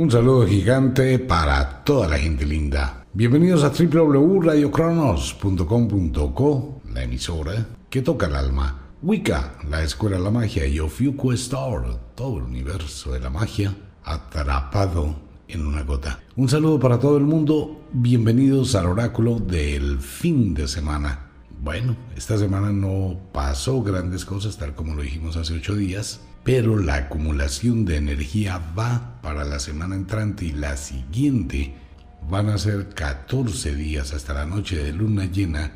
Un saludo gigante para toda la gente linda. Bienvenidos a www.radiocronos.com.co, la emisora que toca el alma. Wicca, la escuela de la magia y Ofiuco Star, todo el universo de la magia atrapado en una gota. Un saludo para todo el mundo. Bienvenidos al oráculo del fin de semana. Bueno, esta semana no pasó grandes cosas tal como lo dijimos hace ocho días pero la acumulación de energía va para la semana entrante y la siguiente. Van a ser 14 días hasta la noche de luna llena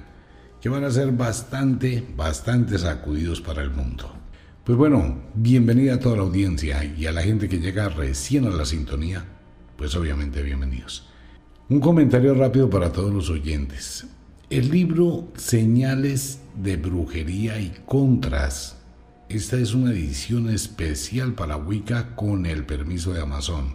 que van a ser bastante, bastante sacudidos para el mundo. Pues bueno, bienvenida a toda la audiencia y a la gente que llega recién a la sintonía, pues obviamente bienvenidos. Un comentario rápido para todos los oyentes. El libro Señales de Brujería y Contras esta es una edición especial para Wicca con el permiso de Amazon.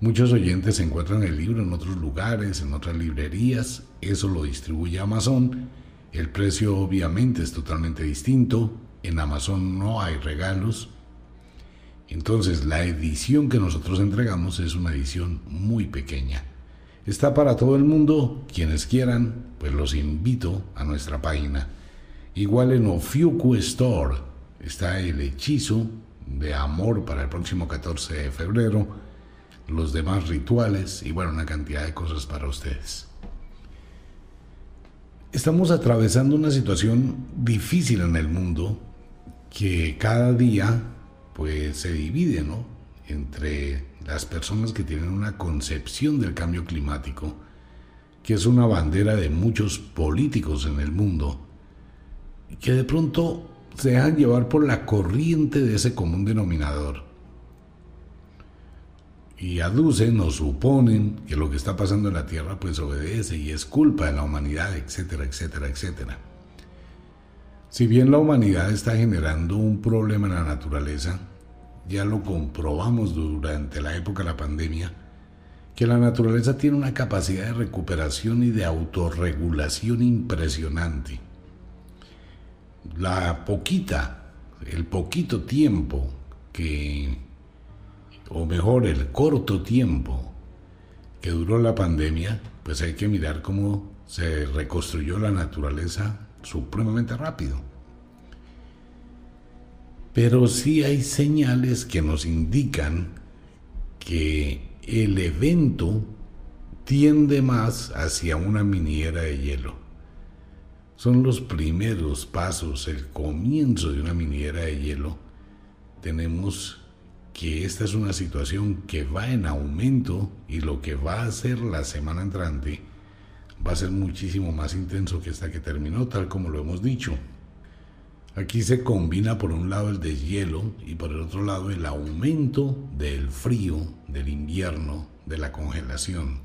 Muchos oyentes encuentran el libro en otros lugares, en otras librerías, eso lo distribuye Amazon. El precio obviamente es totalmente distinto, en Amazon no hay regalos. Entonces la edición que nosotros entregamos es una edición muy pequeña. Está para todo el mundo, quienes quieran, pues los invito a nuestra página. Igual en Ofiuku Store, está el hechizo de amor para el próximo 14 de febrero, los demás rituales y bueno, una cantidad de cosas para ustedes. Estamos atravesando una situación difícil en el mundo que cada día pues se divide, ¿no? Entre las personas que tienen una concepción del cambio climático, que es una bandera de muchos políticos en el mundo, que de pronto se dejan llevar por la corriente de ese común denominador. Y aducen o suponen que lo que está pasando en la Tierra pues obedece y es culpa de la humanidad, etcétera, etcétera, etcétera. Si bien la humanidad está generando un problema en la naturaleza, ya lo comprobamos durante la época de la pandemia, que la naturaleza tiene una capacidad de recuperación y de autorregulación impresionante la poquita, el poquito tiempo que, o mejor, el corto tiempo que duró la pandemia, pues hay que mirar cómo se reconstruyó la naturaleza supremamente rápido. Pero sí hay señales que nos indican que el evento tiende más hacia una miniera de hielo son los primeros pasos, el comienzo de una miniera de hielo, tenemos que esta es una situación que va en aumento y lo que va a ser la semana entrante va a ser muchísimo más intenso que esta que terminó, tal como lo hemos dicho. Aquí se combina por un lado el deshielo y por el otro lado el aumento del frío, del invierno, de la congelación.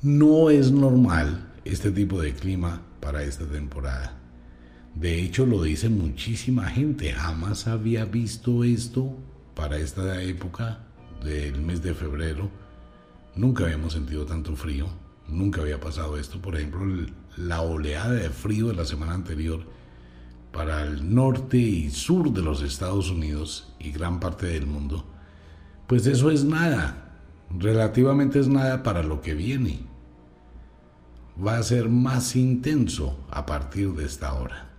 No es normal este tipo de clima para esta temporada. De hecho, lo dice muchísima gente. Jamás había visto esto para esta época del mes de febrero. Nunca habíamos sentido tanto frío. Nunca había pasado esto. Por ejemplo, la oleada de frío de la semana anterior para el norte y sur de los Estados Unidos y gran parte del mundo. Pues eso es nada. Relativamente es nada para lo que viene va a ser más intenso a partir de esta hora.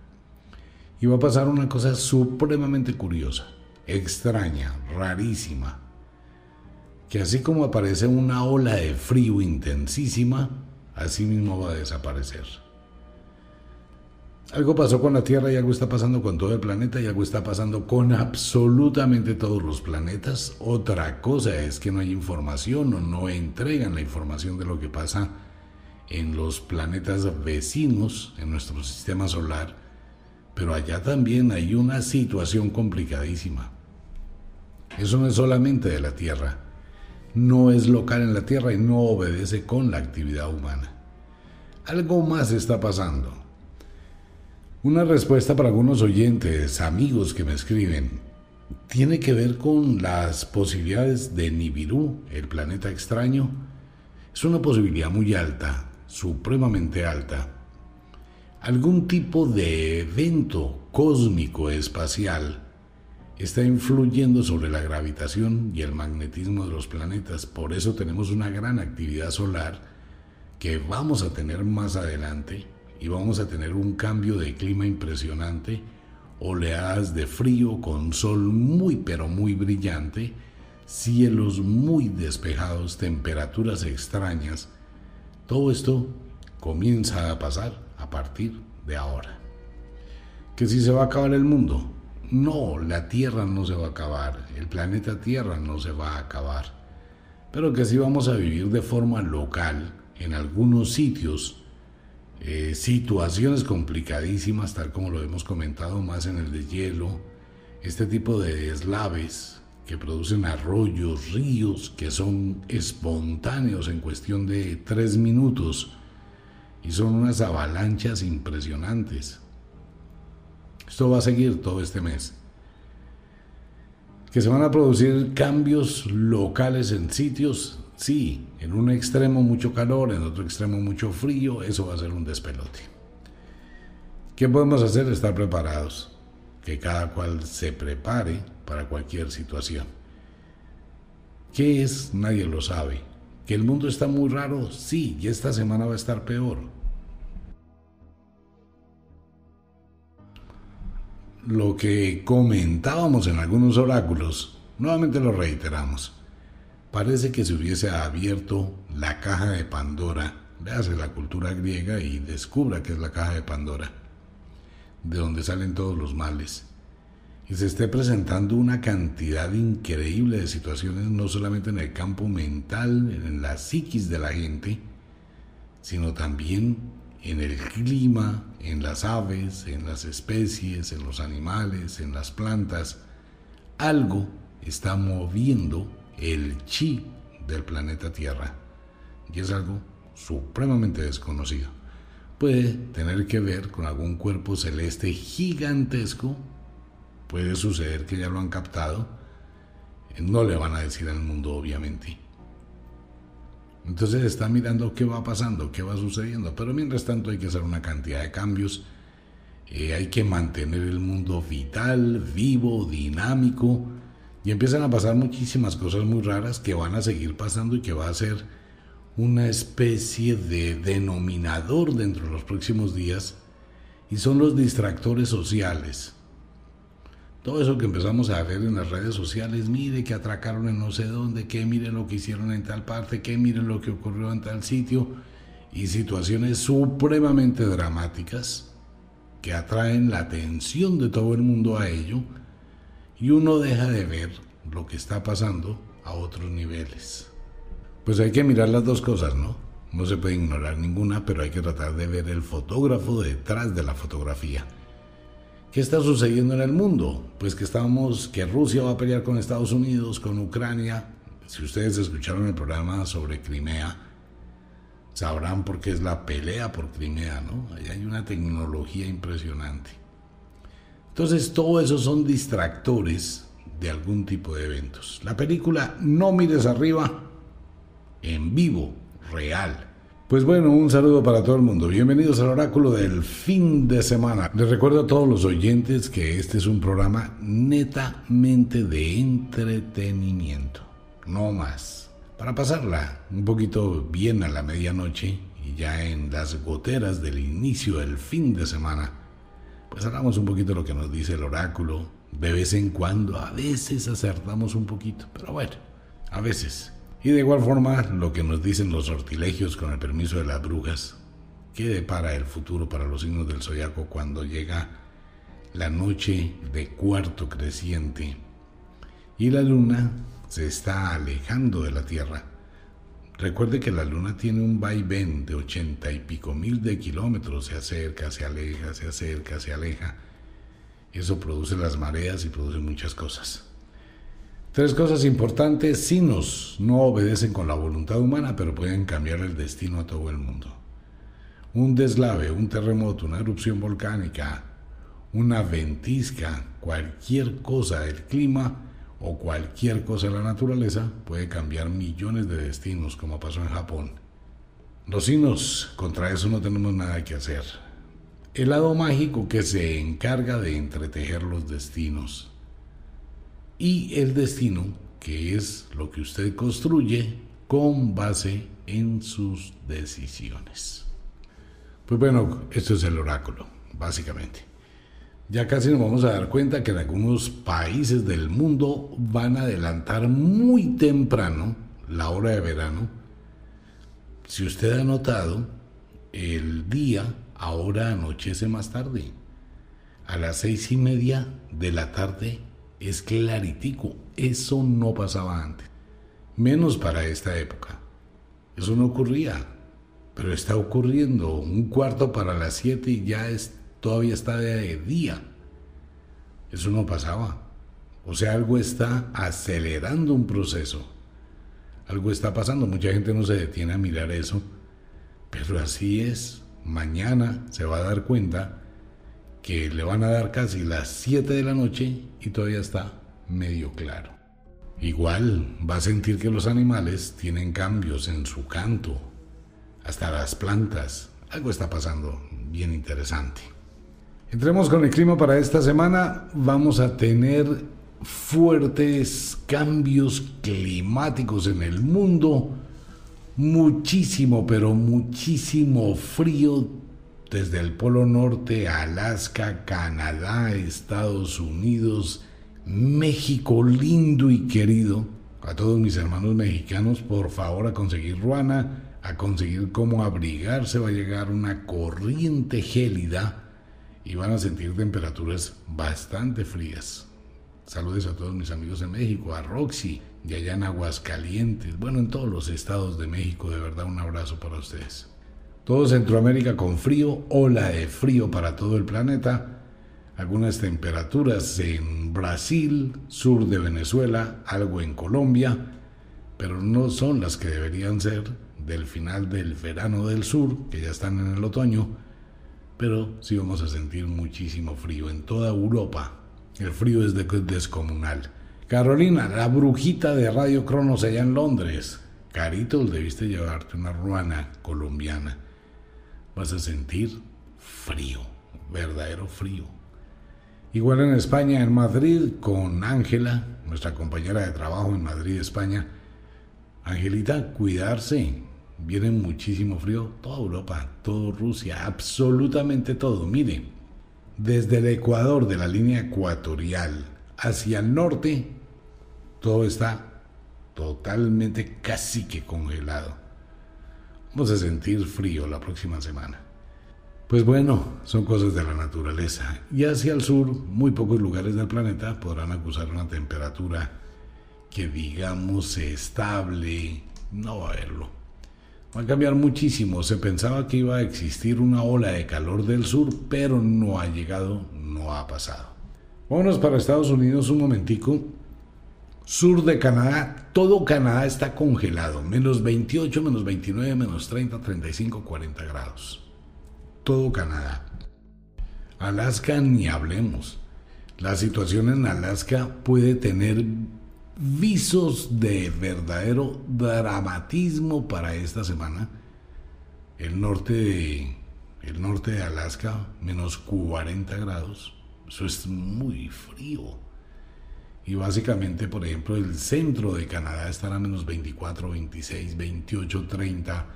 Y va a pasar una cosa supremamente curiosa, extraña, rarísima, que así como aparece una ola de frío intensísima, así mismo va a desaparecer. Algo pasó con la Tierra y algo está pasando con todo el planeta y algo está pasando con absolutamente todos los planetas. Otra cosa es que no hay información o no entregan la información de lo que pasa en los planetas vecinos, en nuestro sistema solar, pero allá también hay una situación complicadísima. Eso no es solamente de la Tierra, no es local en la Tierra y no obedece con la actividad humana. Algo más está pasando. Una respuesta para algunos oyentes, amigos que me escriben, tiene que ver con las posibilidades de Nibiru, el planeta extraño. Es una posibilidad muy alta, supremamente alta, algún tipo de evento cósmico espacial está influyendo sobre la gravitación y el magnetismo de los planetas. Por eso tenemos una gran actividad solar que vamos a tener más adelante y vamos a tener un cambio de clima impresionante, oleadas de frío con sol muy pero muy brillante, cielos muy despejados, temperaturas extrañas. Todo esto comienza a pasar a partir de ahora. ¿Que si se va a acabar el mundo? No, la Tierra no se va a acabar, el planeta Tierra no se va a acabar, pero que si vamos a vivir de forma local en algunos sitios, eh, situaciones complicadísimas, tal como lo hemos comentado más en el de hielo, este tipo de deslaves que producen arroyos, ríos, que son espontáneos en cuestión de tres minutos y son unas avalanchas impresionantes. Esto va a seguir todo este mes. Que se van a producir cambios locales en sitios, sí, en un extremo mucho calor, en otro extremo mucho frío, eso va a ser un despelote. ¿Qué podemos hacer? Estar preparados. Que cada cual se prepare para cualquier situación. ¿Qué es? Nadie lo sabe. ¿Que el mundo está muy raro? Sí, y esta semana va a estar peor. lo que comentábamos en algunos oráculos, nuevamente lo reiteramos. Parece que se hubiese abierto la caja de Pandora. Véase la cultura griega y descubra que es la caja de Pandora, de donde salen todos los males. Y se esté presentando una cantidad increíble de situaciones, no solamente en el campo mental, en la psiquis de la gente, sino también en el clima, en las aves, en las especies, en los animales, en las plantas. Algo está moviendo el chi del planeta Tierra y es algo supremamente desconocido. Puede tener que ver con algún cuerpo celeste gigantesco, puede suceder que ya lo han captado, no le van a decir al mundo obviamente entonces está mirando qué va pasando, qué va sucediendo. Pero mientras tanto hay que hacer una cantidad de cambios. Eh, hay que mantener el mundo vital, vivo, dinámico. Y empiezan a pasar muchísimas cosas muy raras que van a seguir pasando y que va a ser una especie de denominador dentro de los próximos días. Y son los distractores sociales. Todo eso que empezamos a ver en las redes sociales, mire que atracaron en no sé dónde, que mire lo que hicieron en tal parte, que mire lo que ocurrió en tal sitio, y situaciones supremamente dramáticas que atraen la atención de todo el mundo a ello, y uno deja de ver lo que está pasando a otros niveles. Pues hay que mirar las dos cosas, ¿no? No se puede ignorar ninguna, pero hay que tratar de ver el fotógrafo detrás de la fotografía. ¿Qué está sucediendo en el mundo? Pues que estamos, que Rusia va a pelear con Estados Unidos, con Ucrania. Si ustedes escucharon el programa sobre Crimea, sabrán por qué es la pelea por Crimea, ¿no? Ahí hay una tecnología impresionante. Entonces, todo eso son distractores de algún tipo de eventos. La película No mires arriba, en vivo, real, pues bueno, un saludo para todo el mundo. Bienvenidos al oráculo del fin de semana. Les recuerdo a todos los oyentes que este es un programa netamente de entretenimiento, no más. Para pasarla un poquito bien a la medianoche y ya en las goteras del inicio del fin de semana, pues hablamos un poquito lo que nos dice el oráculo. De vez en cuando, a veces acertamos un poquito, pero bueno, a veces. Y de igual forma, lo que nos dicen los sortilegios con el permiso de las brujas, ¿qué depara el futuro para los signos del zodiaco cuando llega la noche de cuarto creciente y la luna se está alejando de la Tierra? Recuerde que la luna tiene un vaivén de ochenta y pico mil de kilómetros, se acerca, se aleja, se acerca, se aleja. Eso produce las mareas y produce muchas cosas. Tres cosas importantes, signos no obedecen con la voluntad humana, pero pueden cambiar el destino a todo el mundo. Un deslave, un terremoto, una erupción volcánica, una ventisca, cualquier cosa del clima o cualquier cosa de la naturaleza puede cambiar millones de destinos, como pasó en Japón. Los signos, contra eso no tenemos nada que hacer. El lado mágico que se encarga de entretejer los destinos y el destino, que es lo que usted construye con base en sus decisiones. Pues bueno, esto es el oráculo, básicamente. Ya casi nos vamos a dar cuenta que en algunos países del mundo van a adelantar muy temprano la hora de verano. Si usted ha notado, el día ahora anochece más tarde. A las seis y media de la tarde es claritico. Eso no pasaba antes. Menos para esta época. Eso no ocurría. Pero está ocurriendo. Un cuarto para las siete y ya es todavía está de día. Eso no pasaba. O sea, algo está acelerando un proceso. Algo está pasando. Mucha gente no se detiene a mirar eso. Pero así es. Mañana se va a dar cuenta que le van a dar casi las 7 de la noche y todavía está medio claro. Igual va a sentir que los animales tienen cambios en su canto, hasta las plantas. Algo está pasando bien interesante. Entremos con el clima para esta semana. Vamos a tener fuertes cambios climáticos en el mundo. Muchísimo, pero muchísimo frío desde el Polo Norte, Alaska, Canadá, Estados Unidos, México lindo y querido. A todos mis hermanos mexicanos, por favor, a conseguir ruana, a conseguir cómo abrigarse. Va a llegar una corriente gélida y van a sentir temperaturas bastante frías. Saludos a todos mis amigos de México, a Roxy, de allá en Aguascalientes, bueno, en todos los estados de México, de verdad un abrazo para ustedes. Todo Centroamérica con frío, ola de frío para todo el planeta, algunas temperaturas en Brasil, sur de Venezuela, algo en Colombia, pero no son las que deberían ser del final del verano del sur, que ya están en el otoño, pero sí vamos a sentir muchísimo frío en toda Europa. El frío es descomunal. Carolina, la brujita de Radio Cronos allá en Londres. Carito, debiste llevarte una ruana colombiana. Vas a sentir frío, verdadero frío. Igual en España, en Madrid, con Ángela, nuestra compañera de trabajo en Madrid, España. Angelita, cuidarse, Viene muchísimo frío, toda Europa, toda Rusia, absolutamente todo. Mire, desde el Ecuador, de la línea ecuatorial, hacia el norte, todo está totalmente casi que congelado. Vamos a sentir frío la próxima semana. Pues bueno, son cosas de la naturaleza. Y hacia el sur, muy pocos lugares del planeta podrán acusar una temperatura que digamos estable. No va a haberlo. Va a cambiar muchísimo. Se pensaba que iba a existir una ola de calor del sur, pero no ha llegado, no ha pasado. Vámonos para Estados Unidos un momentico. Sur de Canadá, todo Canadá está congelado. Menos 28, menos 29, menos 30, 35, 40 grados. Todo Canadá. Alaska ni hablemos. La situación en Alaska puede tener visos de verdadero dramatismo para esta semana. El norte de, el norte de Alaska, menos 40 grados. Eso es muy frío. Y básicamente, por ejemplo, el centro de Canadá estará menos 24, 26, 28, 30.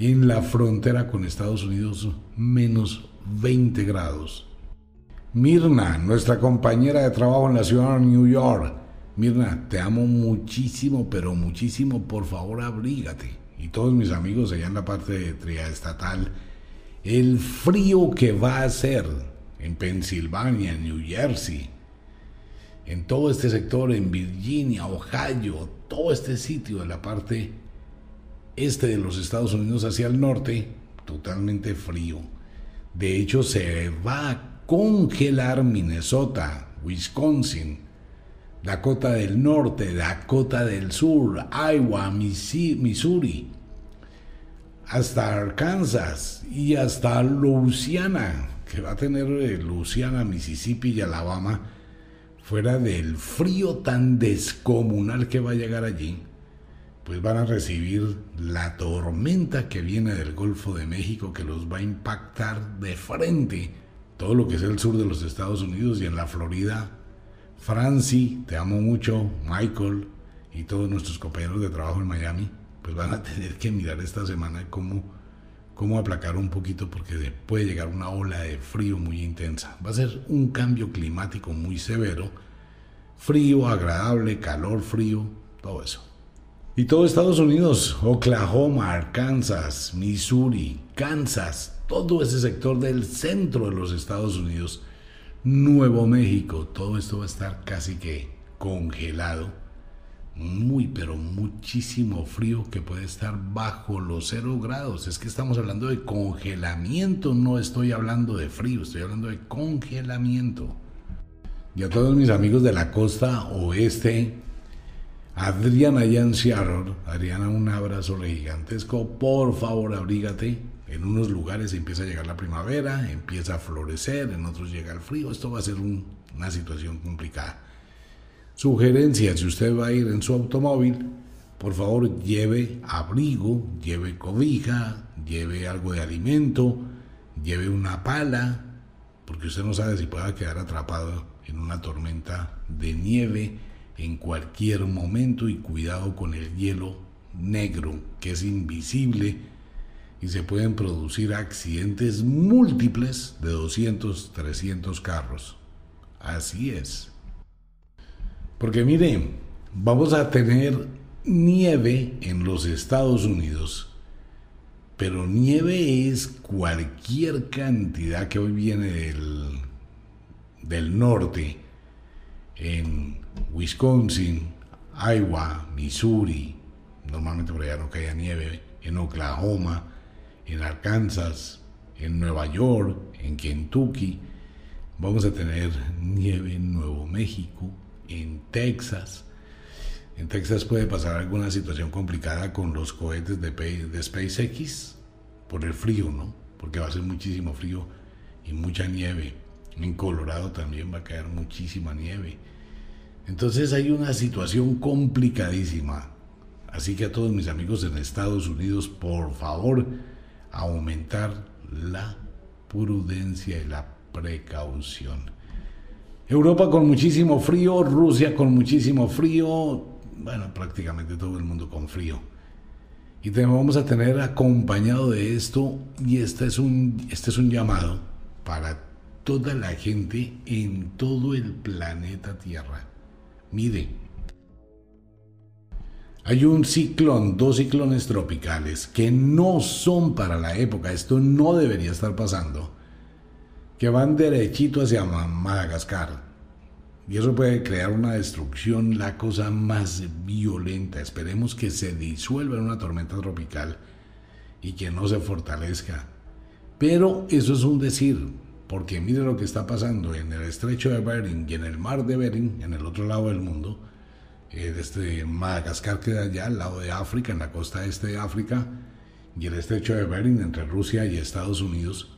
En la frontera con Estados Unidos, menos 20 grados. Mirna, nuestra compañera de trabajo en la ciudad de New York, Mirna, te amo muchísimo, pero muchísimo, por favor abrígate. Y todos mis amigos allá en la parte de triestatal, el frío que va a hacer en Pensilvania, en New Jersey, en todo este sector, en Virginia, Ohio, todo este sitio de la parte este de los Estados Unidos hacia el norte, totalmente frío. De hecho, se va a congelar Minnesota, Wisconsin, Dakota del Norte, Dakota del Sur, Iowa, Missouri, hasta Arkansas y hasta Louisiana, que va a tener eh, Louisiana, Mississippi y Alabama, fuera del frío tan descomunal que va a llegar allí, pues van a recibir la tormenta que viene del Golfo de México que los va a impactar de frente todo lo que es el sur de los Estados Unidos y en la Florida. Franci, te amo mucho, Michael y todos nuestros compañeros de trabajo en Miami, pues van a tener que mirar esta semana cómo, cómo aplacar un poquito porque puede llegar una ola de frío muy intensa. Va a ser un cambio climático muy severo, frío, agradable, calor, frío, todo eso. Y todo Estados Unidos, Oklahoma, Arkansas, Missouri, Kansas, todo ese sector del centro de los Estados Unidos, Nuevo México, todo esto va a estar casi que congelado. Muy, pero muchísimo frío que puede estar bajo los cero grados. Es que estamos hablando de congelamiento, no estoy hablando de frío, estoy hablando de congelamiento. Y a todos mis amigos de la costa oeste, Adriana en Adriana, un abrazo gigantesco. Por favor, abrígate. En unos lugares empieza a llegar la primavera, empieza a florecer, en otros llega el frío. Esto va a ser una situación complicada. Sugerencia, si usted va a ir en su automóvil, por favor lleve abrigo, lleve cobija, lleve algo de alimento, lleve una pala, porque usted no sabe si pueda quedar atrapado en una tormenta de nieve en cualquier momento y cuidado con el hielo negro que es invisible y se pueden producir accidentes múltiples de 200, 300 carros. Así es. Porque miren, vamos a tener nieve en los Estados Unidos, pero nieve es cualquier cantidad que hoy viene del, del norte en Wisconsin, Iowa, Missouri, normalmente por allá no caía nieve, en Oklahoma, en Arkansas, en Nueva York, en Kentucky, vamos a tener nieve en Nuevo México, en Texas. En Texas puede pasar alguna situación complicada con los cohetes de, SpaceX por el frío, ¿no? Porque va a ser muchísimo frío y mucha nieve. En Colorado también va a caer muchísima nieve. Entonces hay una situación complicadísima. Así que a todos mis amigos en Estados Unidos, por favor, aumentar la prudencia y la precaución. Europa con muchísimo frío, Rusia con muchísimo frío, bueno, prácticamente todo el mundo con frío. Y te vamos a tener acompañado de esto, y este es un, este es un llamado para toda la gente en todo el planeta Tierra. Mire, hay un ciclón, dos ciclones tropicales que no son para la época, esto no debería estar pasando, que van derechito hacia Madagascar. Y eso puede crear una destrucción, la cosa más violenta. Esperemos que se disuelva en una tormenta tropical y que no se fortalezca. Pero eso es un decir, porque mire lo que está pasando en el estrecho de Bering y en el mar de Bering, en el otro lado del mundo. Eh, desde Madagascar queda allá, al lado de África, en la costa este de África, y el estrecho de Bering entre Rusia y Estados Unidos.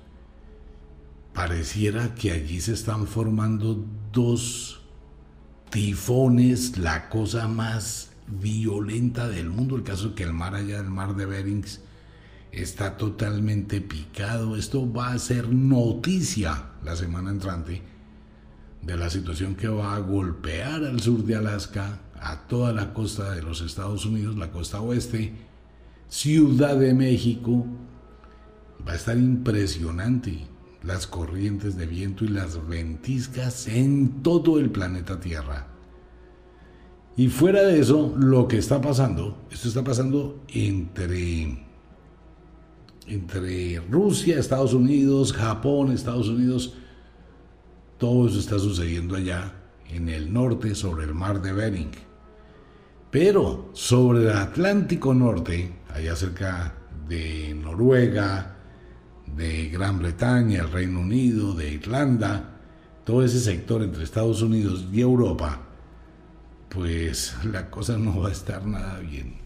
Pareciera que allí se están formando dos tifones, la cosa más violenta del mundo. El caso es que el mar allá, el mar de Bering, está totalmente picado. Esto va a ser noticia la semana entrante de la situación que va a golpear al sur de Alaska, a toda la costa de los Estados Unidos, la costa oeste, Ciudad de México. Va a estar impresionante las corrientes de viento y las ventiscas en todo el planeta Tierra. Y fuera de eso, lo que está pasando, esto está pasando entre entre Rusia, Estados Unidos, Japón, Estados Unidos, todo eso está sucediendo allá en el norte sobre el mar de Bering. Pero sobre el Atlántico Norte, allá cerca de Noruega, de Gran Bretaña, el Reino Unido, de Irlanda, todo ese sector entre Estados Unidos y Europa, pues la cosa no va a estar nada bien.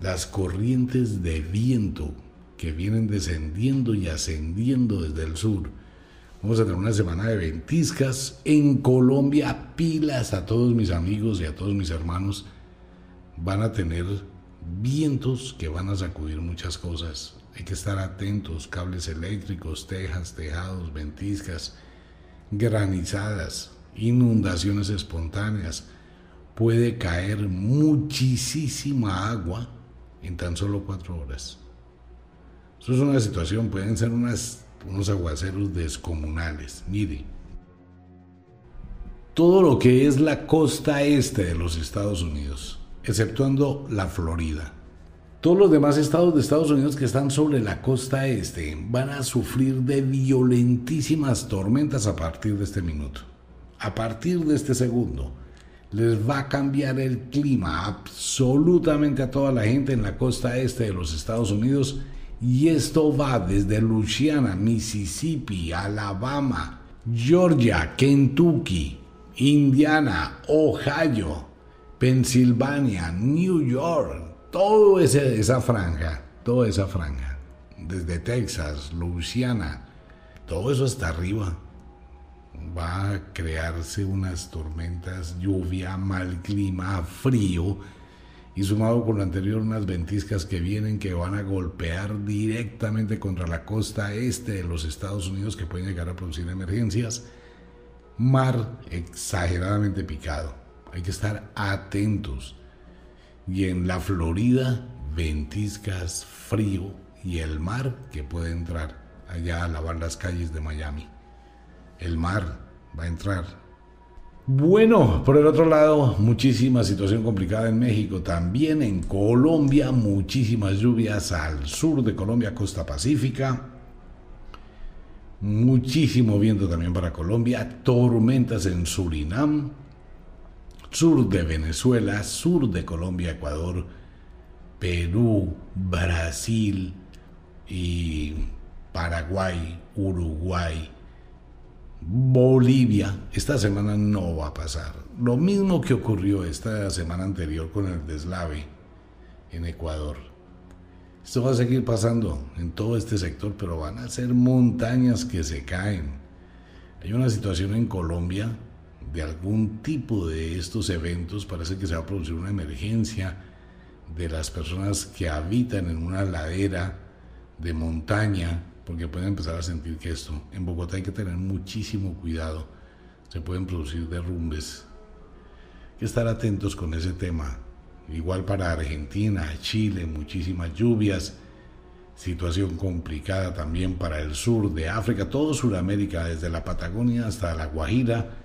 Las corrientes de viento que vienen descendiendo y ascendiendo desde el sur. Vamos a tener una semana de ventiscas en Colombia, pilas a todos mis amigos y a todos mis hermanos. Van a tener vientos que van a sacudir muchas cosas. Hay que estar atentos, cables eléctricos, tejas, tejados, ventiscas, granizadas. inundaciones espontáneas, puede caer muchísima agua en tan solo cuatro horas. Eso es una situación, pueden ser unas, unos aguaceros descomunales. Mire, todo lo que es la costa este de los Estados Unidos, exceptuando la Florida, todos los demás estados de Estados Unidos que están sobre la costa este van a sufrir de violentísimas tormentas a partir de este minuto. A partir de este segundo, les va a cambiar el clima absolutamente a toda la gente en la costa este de los Estados Unidos y esto va desde Louisiana, Mississippi, Alabama, Georgia, Kentucky, Indiana, Ohio, Pensilvania, New York, todo esa franja, toda esa franja, desde Texas, Louisiana, todo eso hasta arriba, va a crearse unas tormentas, lluvia, mal clima, frío, y sumado con lo anterior unas ventiscas que vienen que van a golpear directamente contra la costa este de los Estados Unidos que pueden llegar a producir emergencias, mar exageradamente picado. Hay que estar atentos y en la Florida ventiscas, frío y el mar que puede entrar allá a lavar las calles de Miami. El mar va a entrar. Bueno, por el otro lado, muchísima situación complicada en México, también en Colombia, muchísimas lluvias al sur de Colombia, costa pacífica. Muchísimo viento también para Colombia, tormentas en Surinam, sur de Venezuela, sur de Colombia, Ecuador, Perú, Brasil y Paraguay, Uruguay, Bolivia. Esta semana no va a pasar. Lo mismo que ocurrió esta semana anterior con el deslave en Ecuador. Esto va a seguir pasando en todo este sector, pero van a ser montañas que se caen. Hay una situación en Colombia de algún tipo de estos eventos, parece que se va a producir una emergencia de las personas que habitan en una ladera de montaña, porque pueden empezar a sentir que esto, en Bogotá hay que tener muchísimo cuidado, se pueden producir derrumbes, hay que estar atentos con ese tema. Igual para Argentina, Chile, muchísimas lluvias, situación complicada también para el sur de África, todo Sudamérica, desde la Patagonia hasta la Guajira,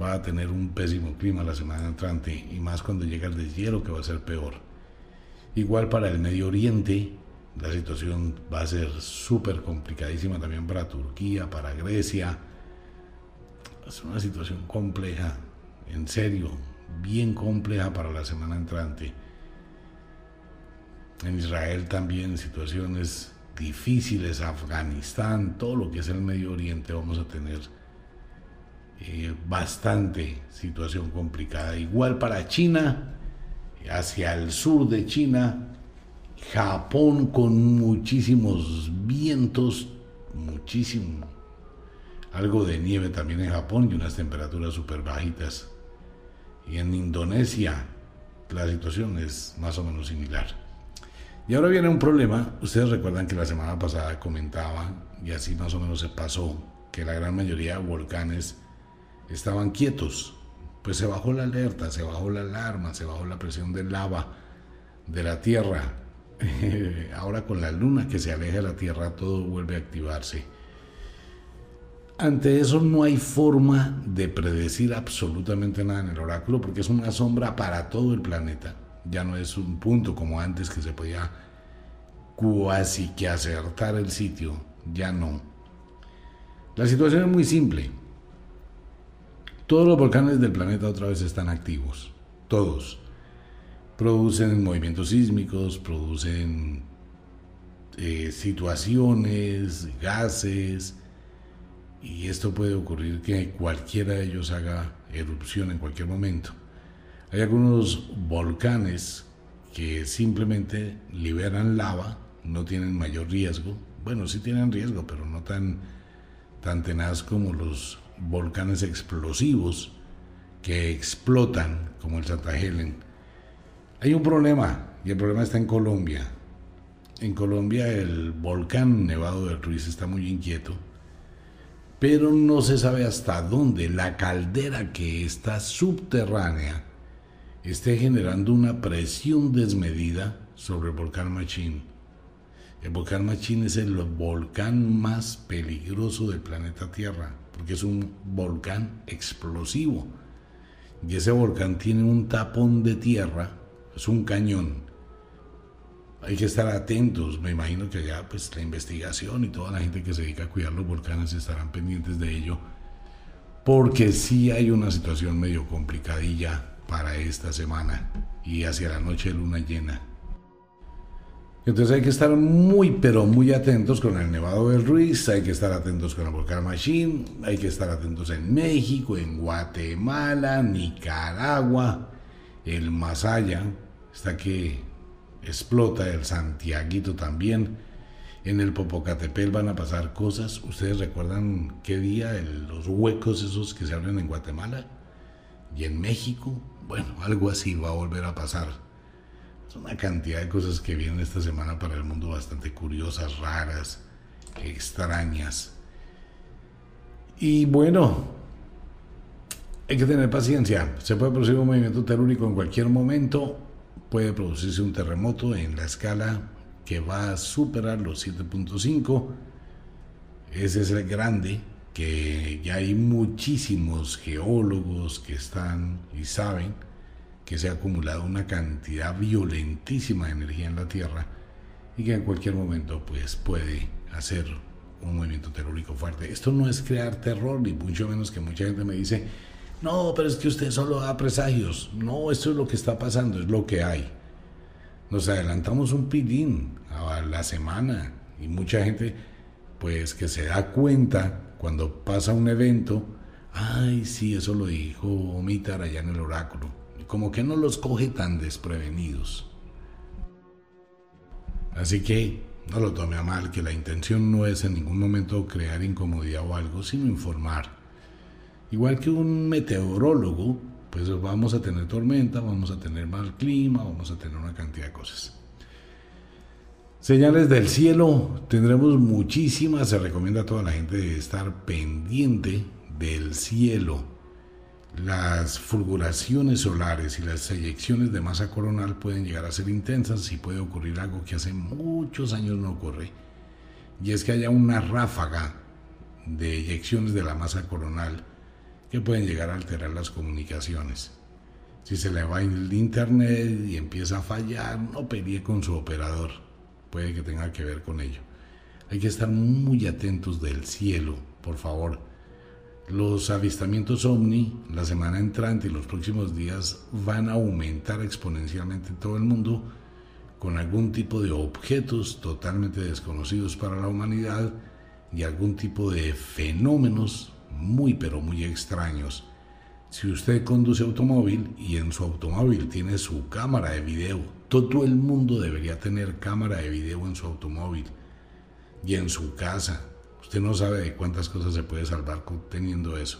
va a tener un pésimo clima la semana entrante y más cuando llega el deshielo que va a ser peor. Igual para el Medio Oriente, la situación va a ser súper complicadísima también para Turquía, para Grecia. Es una situación compleja, en serio, bien compleja para la semana entrante. En Israel también situaciones difíciles, Afganistán, todo lo que es el Medio Oriente vamos a tener eh, bastante situación complicada. Igual para China, hacia el sur de China, Japón con muchísimos vientos, muchísimo. Algo de nieve también en Japón y unas temperaturas súper bajitas. Y en Indonesia la situación es más o menos similar. Y ahora viene un problema. Ustedes recuerdan que la semana pasada comentaba, y así más o menos se pasó, que la gran mayoría de volcanes estaban quietos. Pues se bajó la alerta, se bajó la alarma, se bajó la presión del lava de la Tierra. Ahora con la luna que se aleja de la Tierra todo vuelve a activarse. Ante eso no hay forma de predecir absolutamente nada en el oráculo porque es una sombra para todo el planeta. Ya no es un punto como antes que se podía cuasi que acertar el sitio. Ya no. La situación es muy simple. Todos los volcanes del planeta otra vez están activos, todos. Producen movimientos sísmicos, producen eh, situaciones, gases, y esto puede ocurrir que cualquiera de ellos haga erupción en cualquier momento. Hay algunos volcanes que simplemente liberan lava, no tienen mayor riesgo. Bueno, sí tienen riesgo, pero no tan, tan tenaz como los volcanes explosivos que explotan, como el Santa Helen. Hay un problema, y el problema está en Colombia. En Colombia el volcán Nevado del Ruiz está muy inquieto. pero no se sabe hasta dónde la caldera que está subterránea esté generando una presión desmedida sobre el volcán Machín. El volcán Machín es el volcán más peligroso del planeta Tierra, porque es un volcán explosivo. Y ese volcán tiene un tapón de tierra, es un cañón. Hay que estar atentos, me imagino que allá pues la investigación y toda la gente que se dedica a cuidar los volcanes estarán pendientes de ello, porque sí hay una situación medio complicadilla para esta semana y hacia la noche luna llena. Entonces hay que estar muy, pero muy atentos con el Nevado del Ruiz, hay que estar atentos con el volcán Machine, hay que estar atentos en México, en Guatemala, Nicaragua, el Masaya, está que explota, el Santiaguito también. En el Popocatépetl van a pasar cosas. ¿Ustedes recuerdan qué día los huecos esos que se abren en Guatemala? Y en México, bueno, algo así va a volver a pasar una cantidad de cosas que vienen esta semana para el mundo bastante curiosas, raras, extrañas. Y bueno, hay que tener paciencia. Se puede producir un movimiento telúrico en cualquier momento. Puede producirse un terremoto en la escala que va a superar los 7.5. Ese es el grande, que ya hay muchísimos geólogos que están y saben que se ha acumulado una cantidad violentísima de energía en la Tierra y que en cualquier momento pues, puede hacer un movimiento terrorífico fuerte. Esto no es crear terror, ni mucho menos que mucha gente me dice, no, pero es que usted solo da presagios. No, esto es lo que está pasando, es lo que hay. Nos adelantamos un pilín a la semana y mucha gente pues que se da cuenta cuando pasa un evento, ay, sí, eso lo dijo Omitar allá en el oráculo como que no los coge tan desprevenidos. Así que no lo tome a mal, que la intención no es en ningún momento crear incomodidad o algo, sino informar. Igual que un meteorólogo, pues vamos a tener tormenta, vamos a tener mal clima, vamos a tener una cantidad de cosas. Señales del cielo, tendremos muchísimas, se recomienda a toda la gente estar pendiente del cielo las fulguraciones solares y las eyecciones de masa coronal pueden llegar a ser intensas y puede ocurrir algo que hace muchos años no ocurre, y es que haya una ráfaga de eyecciones de la masa coronal que pueden llegar a alterar las comunicaciones. Si se le va el internet y empieza a fallar, no pelee con su operador, puede que tenga que ver con ello. Hay que estar muy atentos del cielo, por favor los avistamientos ovni la semana entrante y los próximos días van a aumentar exponencialmente en todo el mundo con algún tipo de objetos totalmente desconocidos para la humanidad y algún tipo de fenómenos muy pero muy extraños. Si usted conduce automóvil y en su automóvil tiene su cámara de video, todo el mundo debería tener cámara de video en su automóvil y en su casa Usted no sabe de cuántas cosas se puede salvar teniendo eso.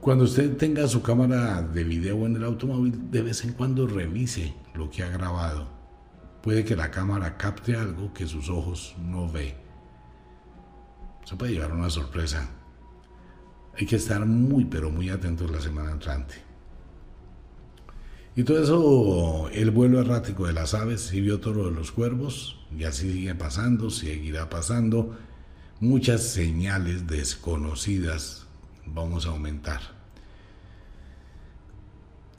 Cuando usted tenga su cámara de video en el automóvil, de vez en cuando revise lo que ha grabado. Puede que la cámara capte algo que sus ojos no ve. Se puede llevar una sorpresa. Hay que estar muy, pero muy atentos la semana entrante. Y todo eso, el vuelo errático de las aves, si vio todo lo de los cuervos, y así sigue pasando, seguirá pasando. Muchas señales desconocidas vamos a aumentar.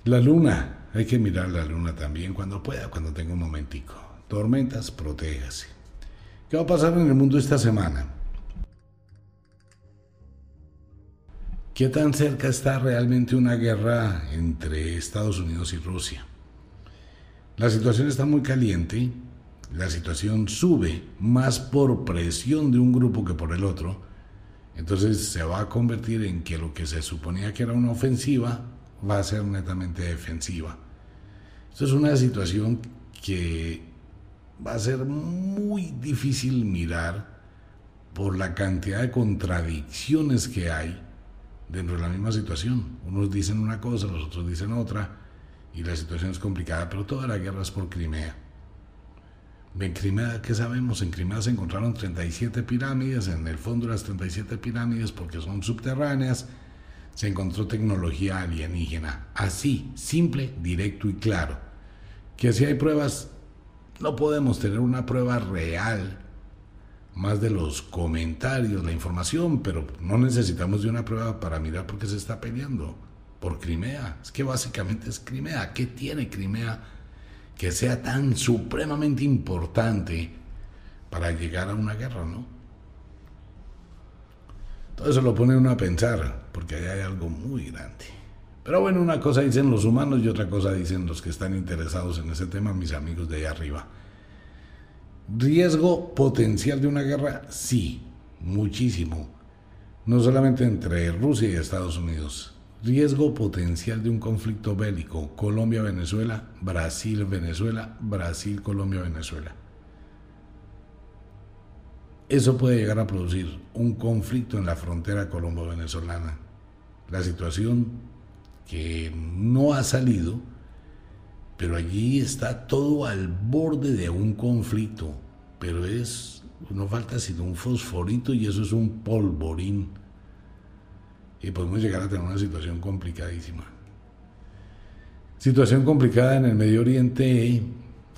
La luna, hay que mirar la luna también cuando pueda, cuando tenga un momentico. Tormentas, protéjase. ¿Qué va a pasar en el mundo esta semana? ¿Qué tan cerca está realmente una guerra entre Estados Unidos y Rusia? La situación está muy caliente, la situación sube más por presión de un grupo que por el otro, entonces se va a convertir en que lo que se suponía que era una ofensiva va a ser netamente defensiva. Esto es una situación que va a ser muy difícil mirar por la cantidad de contradicciones que hay dentro de la misma situación. Unos dicen una cosa, los otros dicen otra, y la situación es complicada, pero toda la guerra es por Crimea. En Crimea, ¿qué sabemos? En Crimea se encontraron 37 pirámides, en el fondo de las 37 pirámides, porque son subterráneas, se encontró tecnología alienígena. Así, simple, directo y claro. Que si hay pruebas, no podemos tener una prueba real, más de los comentarios, la información, pero no necesitamos de una prueba para mirar por qué se está peleando. Por Crimea. Es que básicamente es Crimea. ¿Qué tiene Crimea? que sea tan supremamente importante para llegar a una guerra, ¿no? Todo eso lo pone uno a pensar, porque ahí hay algo muy grande. Pero bueno, una cosa dicen los humanos y otra cosa dicen los que están interesados en ese tema, mis amigos de allá arriba. ¿Riesgo potencial de una guerra? Sí, muchísimo. No solamente entre Rusia y Estados Unidos, Riesgo potencial de un conflicto bélico. Colombia-Venezuela, Brasil-Venezuela, Brasil-Colombia-Venezuela. Eso puede llegar a producir un conflicto en la frontera colombo-venezolana. La situación que no ha salido, pero allí está todo al borde de un conflicto, pero es, no falta sino un fosforito y eso es un polvorín y podemos llegar a tener una situación complicadísima. Situación complicada en el Medio Oriente,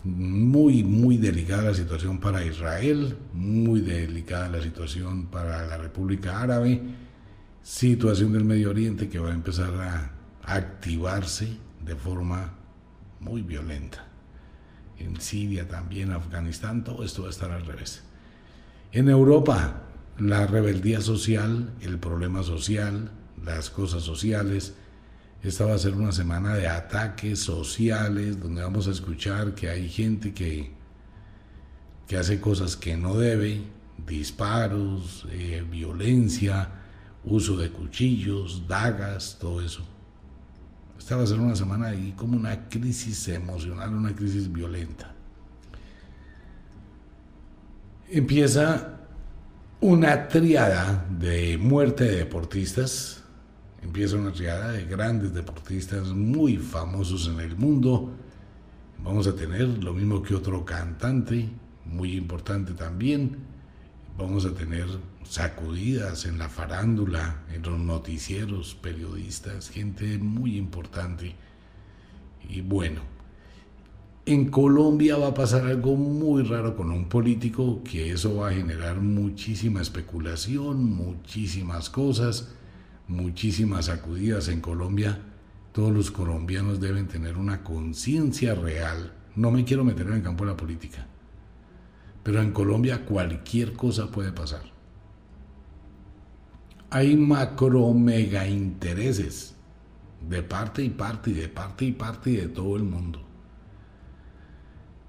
muy, muy delicada la situación para Israel, muy delicada la situación para la República Árabe, situación del Medio Oriente que va a empezar a activarse de forma muy violenta. En Siria también, Afganistán, todo esto va a estar al revés. En Europa, la rebeldía social, el problema social, las cosas sociales. Esta va a ser una semana de ataques sociales donde vamos a escuchar que hay gente que, que hace cosas que no debe, disparos, eh, violencia, uso de cuchillos, dagas, todo eso. Esta va a ser una semana ahí como una crisis emocional, una crisis violenta. Empieza una triada de muerte de deportistas. Empieza una triada de grandes deportistas muy famosos en el mundo. Vamos a tener lo mismo que otro cantante, muy importante también. Vamos a tener sacudidas en la farándula, en los noticieros, periodistas, gente muy importante. Y bueno, en Colombia va a pasar algo muy raro con un político, que eso va a generar muchísima especulación, muchísimas cosas, muchísimas sacudidas en Colombia. Todos los colombianos deben tener una conciencia real. No me quiero meter en el campo de la política, pero en Colombia cualquier cosa puede pasar. Hay macro mega intereses de parte y parte y de parte y parte y de todo el mundo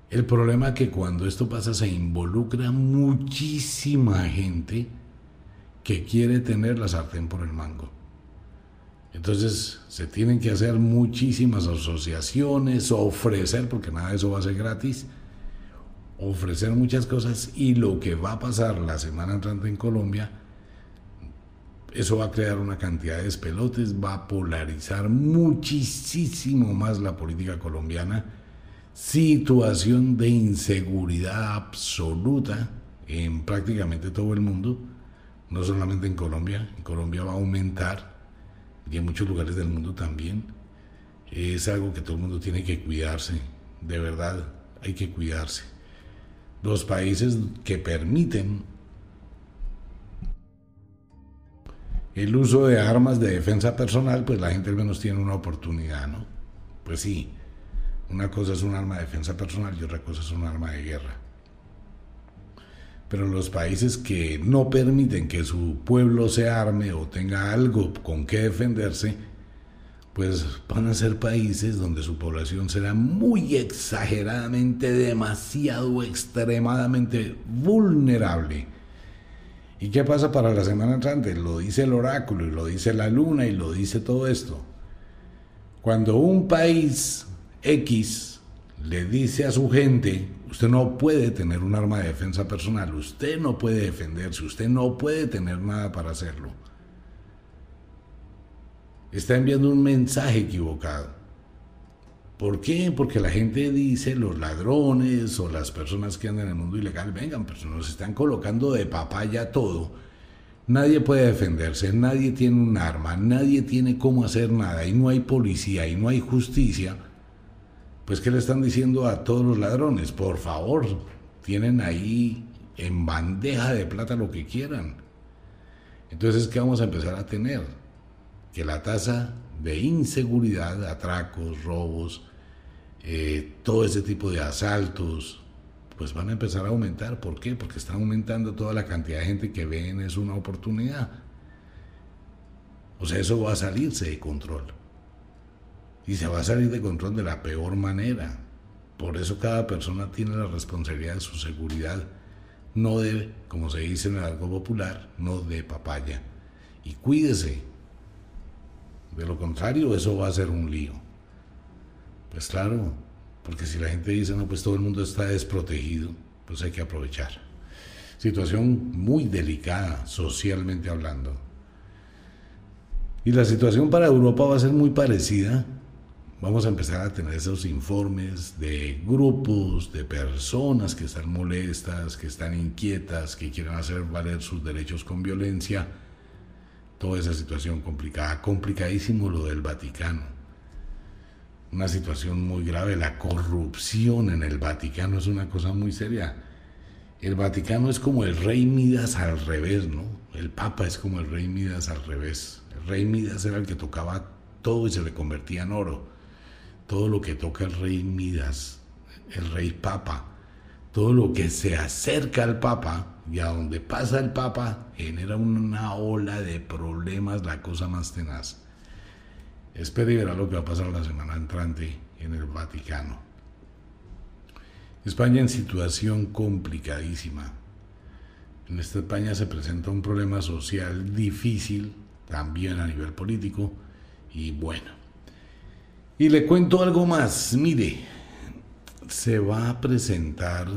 el problema es que cuando esto pasa se involucra muchísima gente que quiere tener la sartén por el mango. Entonces se tienen que hacer muchísimas asociaciones, ofrecer, porque nada de eso va a ser gratis, ofrecer muchas cosas y lo que va a pasar la semana entrante en Colombia, eso va a crear una cantidad de despelotes, va a polarizar muchísimo más la política colombiana situación de inseguridad absoluta en prácticamente todo el mundo, no solamente en Colombia, en Colombia va a aumentar y en muchos lugares del mundo también. Es algo que todo el mundo tiene que cuidarse, de verdad, hay que cuidarse. Los países que permiten el uso de armas de defensa personal, pues la gente al menos tiene una oportunidad, ¿no? Pues sí, una cosa es un arma de defensa personal y otra cosa es un arma de guerra. Pero los países que no permiten que su pueblo se arme o tenga algo con que defenderse, pues van a ser países donde su población será muy exageradamente, demasiado, extremadamente vulnerable. ¿Y qué pasa para la semana entrante? Lo dice el oráculo y lo dice la luna y lo dice todo esto. Cuando un país X le dice a su gente, usted no puede tener un arma de defensa personal, usted no puede defenderse, usted no puede tener nada para hacerlo. Está enviando un mensaje equivocado. ¿Por qué? Porque la gente dice, los ladrones o las personas que andan en el mundo ilegal, vengan, pero nos están colocando de papaya todo. Nadie puede defenderse, nadie tiene un arma, nadie tiene cómo hacer nada, y no hay policía, y no hay justicia. Pues, ¿qué le están diciendo a todos los ladrones? Por favor, tienen ahí en bandeja de plata lo que quieran. Entonces, ¿qué vamos a empezar a tener? Que la tasa de inseguridad, atracos, robos, eh, todo ese tipo de asaltos, pues van a empezar a aumentar. ¿Por qué? Porque está aumentando toda la cantidad de gente que ven es una oportunidad. O sea, eso va a salirse de control. Y se va a salir de control de la peor manera. Por eso cada persona tiene la responsabilidad de su seguridad. No debe, como se dice en el algo popular, no de papaya. Y cuídese, de lo contrario, eso va a ser un lío. Pues claro, porque si la gente dice, no, pues todo el mundo está desprotegido, pues hay que aprovechar. Situación muy delicada, socialmente hablando. Y la situación para Europa va a ser muy parecida. Vamos a empezar a tener esos informes de grupos, de personas que están molestas, que están inquietas, que quieren hacer valer sus derechos con violencia toda esa situación complicada, complicadísimo lo del Vaticano. Una situación muy grave, la corrupción en el Vaticano es una cosa muy seria. El Vaticano es como el rey Midas al revés, ¿no? El Papa es como el rey Midas al revés. El rey Midas era el que tocaba todo y se le convertía en oro. Todo lo que toca el rey Midas, el rey Papa, todo lo que se acerca al Papa y a donde pasa el Papa genera una ola de problemas, la cosa más tenaz. Espera y verá lo que va a pasar la semana entrante en el Vaticano. España en situación complicadísima. En esta España se presenta un problema social difícil, también a nivel político, y bueno. Y le cuento algo más, mire, se va a presentar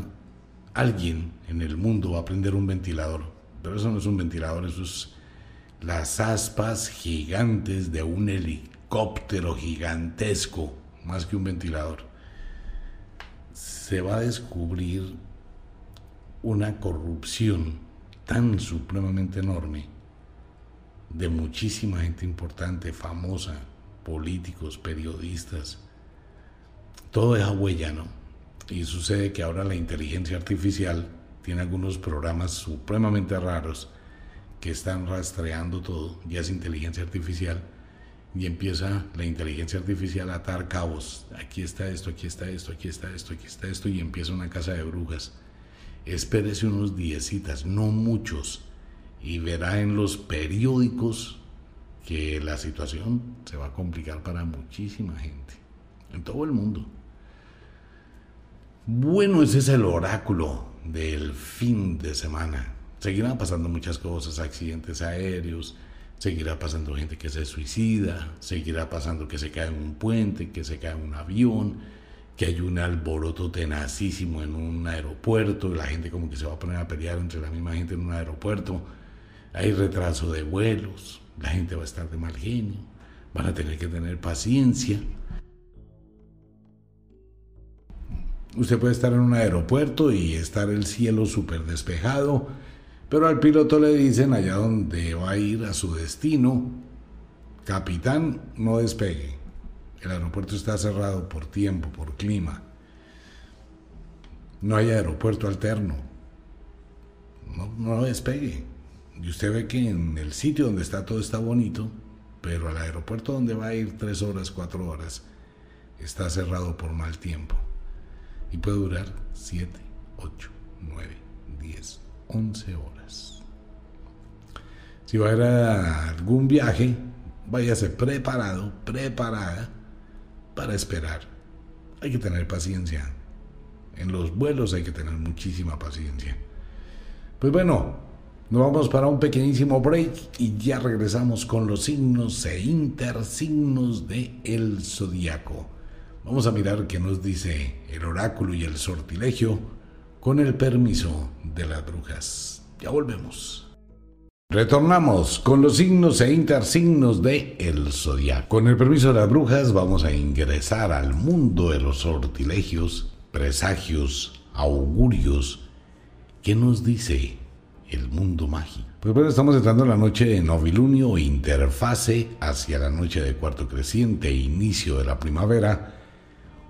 alguien en el mundo, va a prender un ventilador. Pero eso no es un ventilador, eso es las aspas gigantes de un helicóptero gigantesco, más que un ventilador. Se va a descubrir una corrupción tan supremamente enorme de muchísima gente importante, famosa, políticos, periodistas. Todo deja huella, ¿no? Y sucede que ahora la inteligencia artificial tiene algunos programas supremamente raros que están rastreando todo, ya es inteligencia artificial, y empieza la inteligencia artificial a atar cabos. Aquí está esto, aquí está esto, aquí está esto, aquí está esto, y empieza una casa de brujas. Espérese unos diecitas, no muchos, y verá en los periódicos que la situación se va a complicar para muchísima gente, en todo el mundo. Bueno, ese es el oráculo del fin de semana. Seguirán pasando muchas cosas, accidentes aéreos, seguirá pasando gente que se suicida, seguirá pasando que se cae en un puente, que se cae en un avión, que hay un alboroto tenacísimo en un aeropuerto, la gente como que se va a poner a pelear entre la misma gente en un aeropuerto, hay retraso de vuelos, la gente va a estar de mal genio, van a tener que tener paciencia. Usted puede estar en un aeropuerto y estar el cielo súper despejado, pero al piloto le dicen allá donde va a ir a su destino, capitán, no despegue. El aeropuerto está cerrado por tiempo, por clima. No hay aeropuerto alterno. No, no despegue. Y usted ve que en el sitio donde está todo está bonito, pero al aeropuerto donde va a ir tres horas, cuatro horas, está cerrado por mal tiempo y puede durar 7, 8, 9, 10, 11 horas. Si va a ir a algún viaje, váyase preparado, preparada para esperar. Hay que tener paciencia. En los vuelos hay que tener muchísima paciencia. Pues bueno, nos vamos para un pequeñísimo break y ya regresamos con los signos e intersignos de el zodiaco. Vamos a mirar qué nos dice el oráculo y el sortilegio con el permiso de las brujas. Ya volvemos. Retornamos con los signos e intersignos de el zodiaco. Con el permiso de las brujas vamos a ingresar al mundo de los sortilegios, presagios, augurios. ¿Qué nos dice el mundo mágico? Pues bueno, estamos entrando en la noche de novilunio, interfase hacia la noche de cuarto creciente, inicio de la primavera.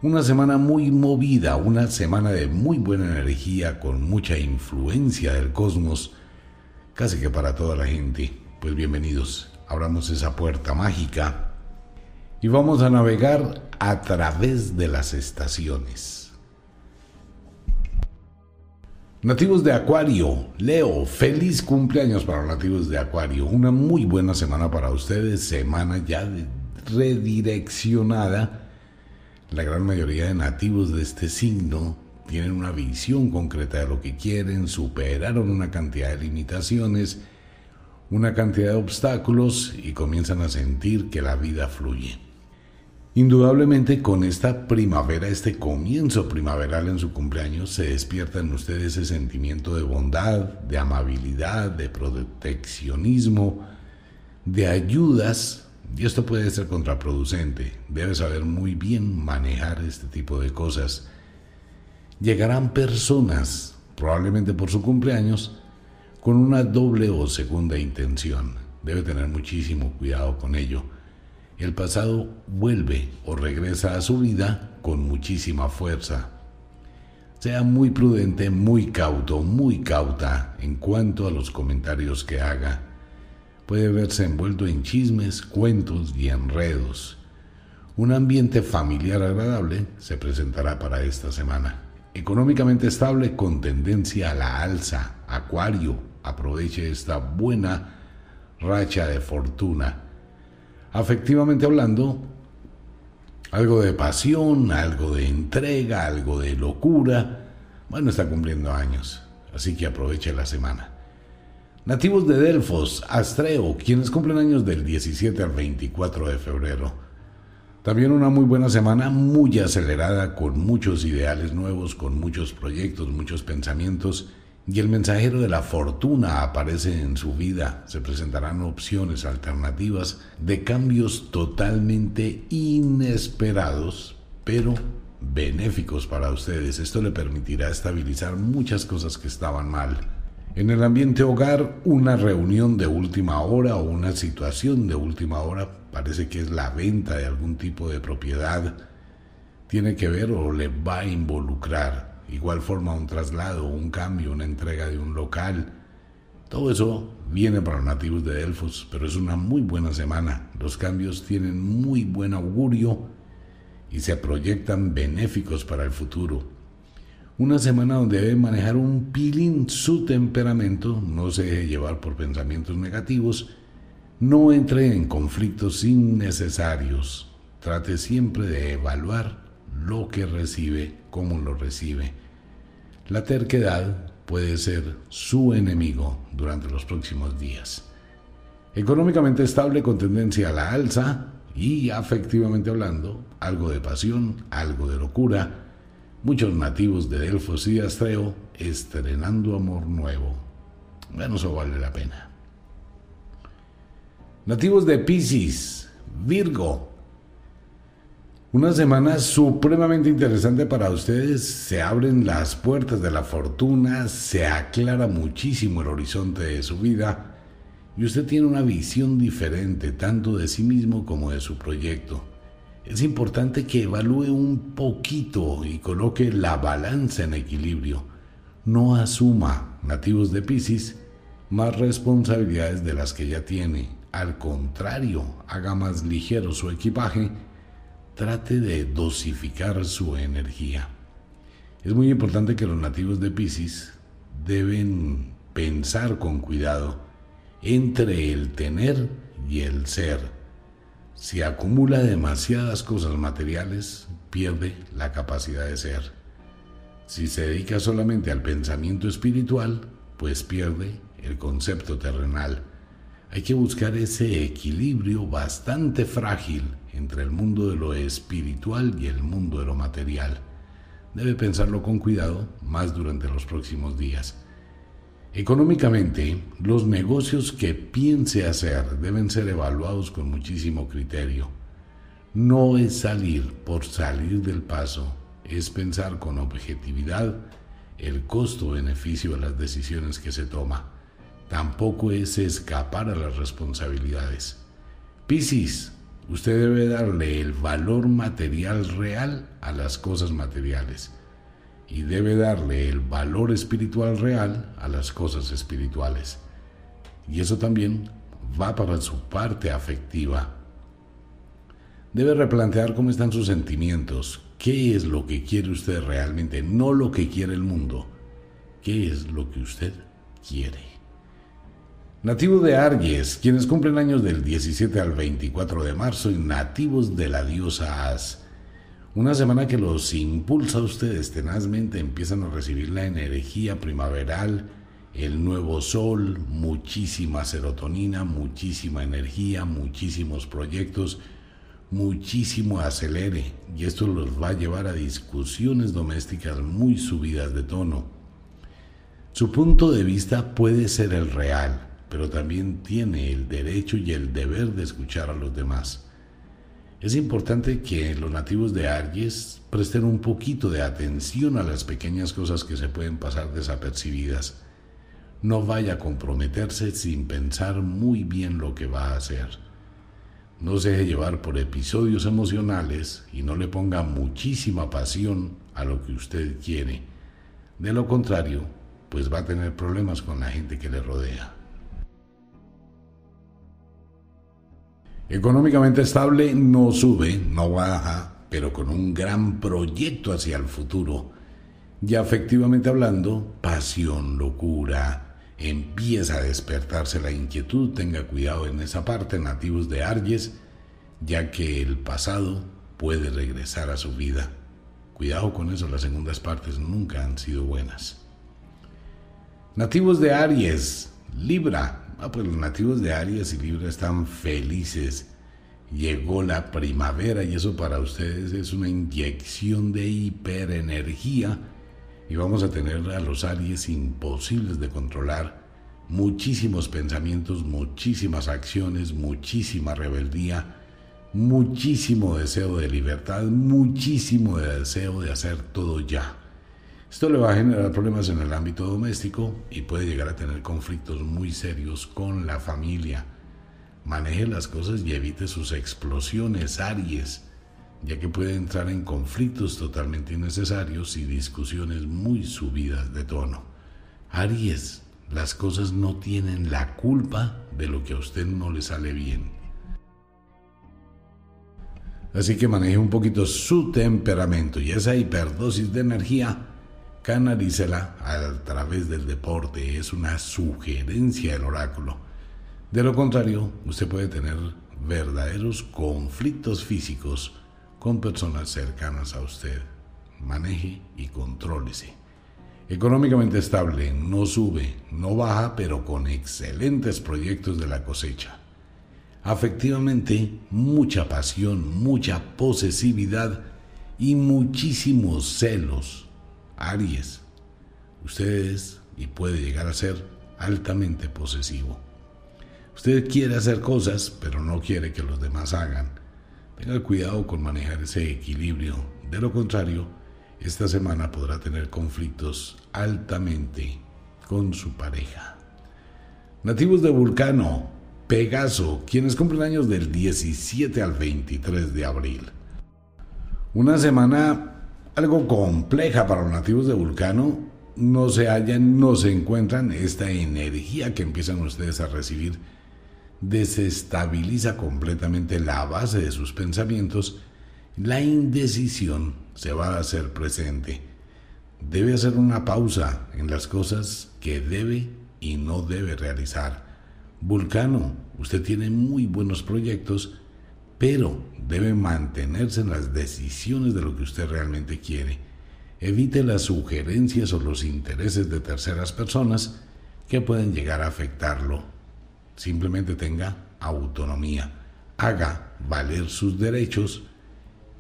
Una semana muy movida, una semana de muy buena energía, con mucha influencia del cosmos casi que para toda la gente. Pues bienvenidos, abramos esa puerta mágica y vamos a navegar a través de las estaciones. Nativos de Acuario, Leo, feliz cumpleaños para los nativos de Acuario. Una muy buena semana para ustedes, semana ya redireccionada. La gran mayoría de nativos de este signo tienen una visión concreta de lo que quieren, superaron una cantidad de limitaciones, una cantidad de obstáculos y comienzan a sentir que la vida fluye. Indudablemente con esta primavera, este comienzo primaveral en su cumpleaños, se despierta en ustedes ese sentimiento de bondad, de amabilidad, de proteccionismo, de ayudas, y esto puede ser contraproducente. Debes saber muy bien manejar este tipo de cosas llegarán personas, probablemente por su cumpleaños, con una doble o segunda intención. Debe tener muchísimo cuidado con ello. El pasado vuelve o regresa a su vida con muchísima fuerza. Sea muy prudente, muy cauto, muy cauta en cuanto a los comentarios que haga. Puede verse envuelto en chismes, cuentos y enredos. Un ambiente familiar agradable se presentará para esta semana. Económicamente estable con tendencia a la alza. Acuario, aproveche esta buena racha de fortuna. Afectivamente hablando, algo de pasión, algo de entrega, algo de locura. Bueno, está cumpliendo años, así que aproveche la semana. Nativos de Delfos, Astreo, quienes cumplen años del 17 al 24 de febrero. También una muy buena semana, muy acelerada, con muchos ideales nuevos, con muchos proyectos, muchos pensamientos. Y el mensajero de la fortuna aparece en su vida. Se presentarán opciones alternativas de cambios totalmente inesperados, pero benéficos para ustedes. Esto le permitirá estabilizar muchas cosas que estaban mal. En el ambiente hogar, una reunión de última hora o una situación de última hora parece que es la venta de algún tipo de propiedad, tiene que ver o le va a involucrar. Igual forma un traslado, un cambio, una entrega de un local. Todo eso viene para los nativos de Delfos, pero es una muy buena semana. Los cambios tienen muy buen augurio y se proyectan benéficos para el futuro. Una semana donde debe manejar un pilín su temperamento, no se deje llevar por pensamientos negativos no entre en conflictos innecesarios. Trate siempre de evaluar lo que recibe, cómo lo recibe. La terquedad puede ser su enemigo durante los próximos días. Económicamente estable con tendencia a la alza y afectivamente hablando, algo de pasión, algo de locura. Muchos nativos de Delfos y Astreo estrenando amor nuevo. Bueno, eso vale la pena. Nativos de Pisces, Virgo. Una semana supremamente interesante para ustedes. Se abren las puertas de la fortuna, se aclara muchísimo el horizonte de su vida y usted tiene una visión diferente tanto de sí mismo como de su proyecto. Es importante que evalúe un poquito y coloque la balanza en equilibrio. No asuma, nativos de Pisces, más responsabilidades de las que ya tiene al contrario, haga más ligero su equipaje, trate de dosificar su energía. Es muy importante que los nativos de Pisces deben pensar con cuidado entre el tener y el ser. Si acumula demasiadas cosas materiales, pierde la capacidad de ser. Si se dedica solamente al pensamiento espiritual, pues pierde el concepto terrenal. Hay que buscar ese equilibrio bastante frágil entre el mundo de lo espiritual y el mundo de lo material. Debe pensarlo con cuidado más durante los próximos días. Económicamente, los negocios que piense hacer deben ser evaluados con muchísimo criterio. No es salir por salir del paso, es pensar con objetividad el costo-beneficio de las decisiones que se toma. Tampoco es escapar a las responsabilidades. Piscis, usted debe darle el valor material real a las cosas materiales y debe darle el valor espiritual real a las cosas espirituales. Y eso también va para su parte afectiva. Debe replantear cómo están sus sentimientos, qué es lo que quiere usted realmente, no lo que quiere el mundo, qué es lo que usted quiere. Nativos de Aries, quienes cumplen años del 17 al 24 de marzo y nativos de la diosa As. Una semana que los impulsa ustedes tenazmente, empiezan a recibir la energía primaveral, el nuevo sol, muchísima serotonina, muchísima energía, muchísimos proyectos, muchísimo acelere. Y esto los va a llevar a discusiones domésticas muy subidas de tono. Su punto de vista puede ser el real, pero también tiene el derecho y el deber de escuchar a los demás. Es importante que los nativos de Aries presten un poquito de atención a las pequeñas cosas que se pueden pasar desapercibidas. No vaya a comprometerse sin pensar muy bien lo que va a hacer. No se deje llevar por episodios emocionales y no le ponga muchísima pasión a lo que usted quiere. De lo contrario, pues va a tener problemas con la gente que le rodea. Económicamente estable no sube, no baja, pero con un gran proyecto hacia el futuro. Y afectivamente hablando, pasión, locura, empieza a despertarse la inquietud, tenga cuidado en esa parte, nativos de Aries, ya que el pasado puede regresar a su vida. Cuidado con eso, las segundas partes nunca han sido buenas. Nativos de Aries, Libra, Ah, pues los nativos de Aries y Libra están felices. Llegó la primavera y eso para ustedes es una inyección de hiperenergía y vamos a tener a los Aries imposibles de controlar. Muchísimos pensamientos, muchísimas acciones, muchísima rebeldía, muchísimo deseo de libertad, muchísimo deseo de hacer todo ya. Esto le va a generar problemas en el ámbito doméstico y puede llegar a tener conflictos muy serios con la familia. Maneje las cosas y evite sus explosiones, Aries, ya que puede entrar en conflictos totalmente innecesarios y discusiones muy subidas de tono. Aries, las cosas no tienen la culpa de lo que a usted no le sale bien. Así que maneje un poquito su temperamento y esa hiperdosis de energía Canalícela a través del deporte, es una sugerencia del oráculo. De lo contrario, usted puede tener verdaderos conflictos físicos con personas cercanas a usted. Maneje y contrólese. Económicamente estable, no sube, no baja, pero con excelentes proyectos de la cosecha. Afectivamente, mucha pasión, mucha posesividad y muchísimos celos Aries, usted es y puede llegar a ser altamente posesivo. Usted quiere hacer cosas, pero no quiere que los demás hagan. Tenga cuidado con manejar ese equilibrio. De lo contrario, esta semana podrá tener conflictos altamente con su pareja. Nativos de Vulcano, Pegaso, quienes cumplen años del 17 al 23 de abril. Una semana algo compleja para los nativos de Vulcano, no se hallan, no se encuentran, esta energía que empiezan ustedes a recibir desestabiliza completamente la base de sus pensamientos, la indecisión se va a hacer presente. Debe hacer una pausa en las cosas que debe y no debe realizar. Vulcano, usted tiene muy buenos proyectos, pero debe mantenerse en las decisiones de lo que usted realmente quiere. Evite las sugerencias o los intereses de terceras personas que pueden llegar a afectarlo. Simplemente tenga autonomía. Haga valer sus derechos.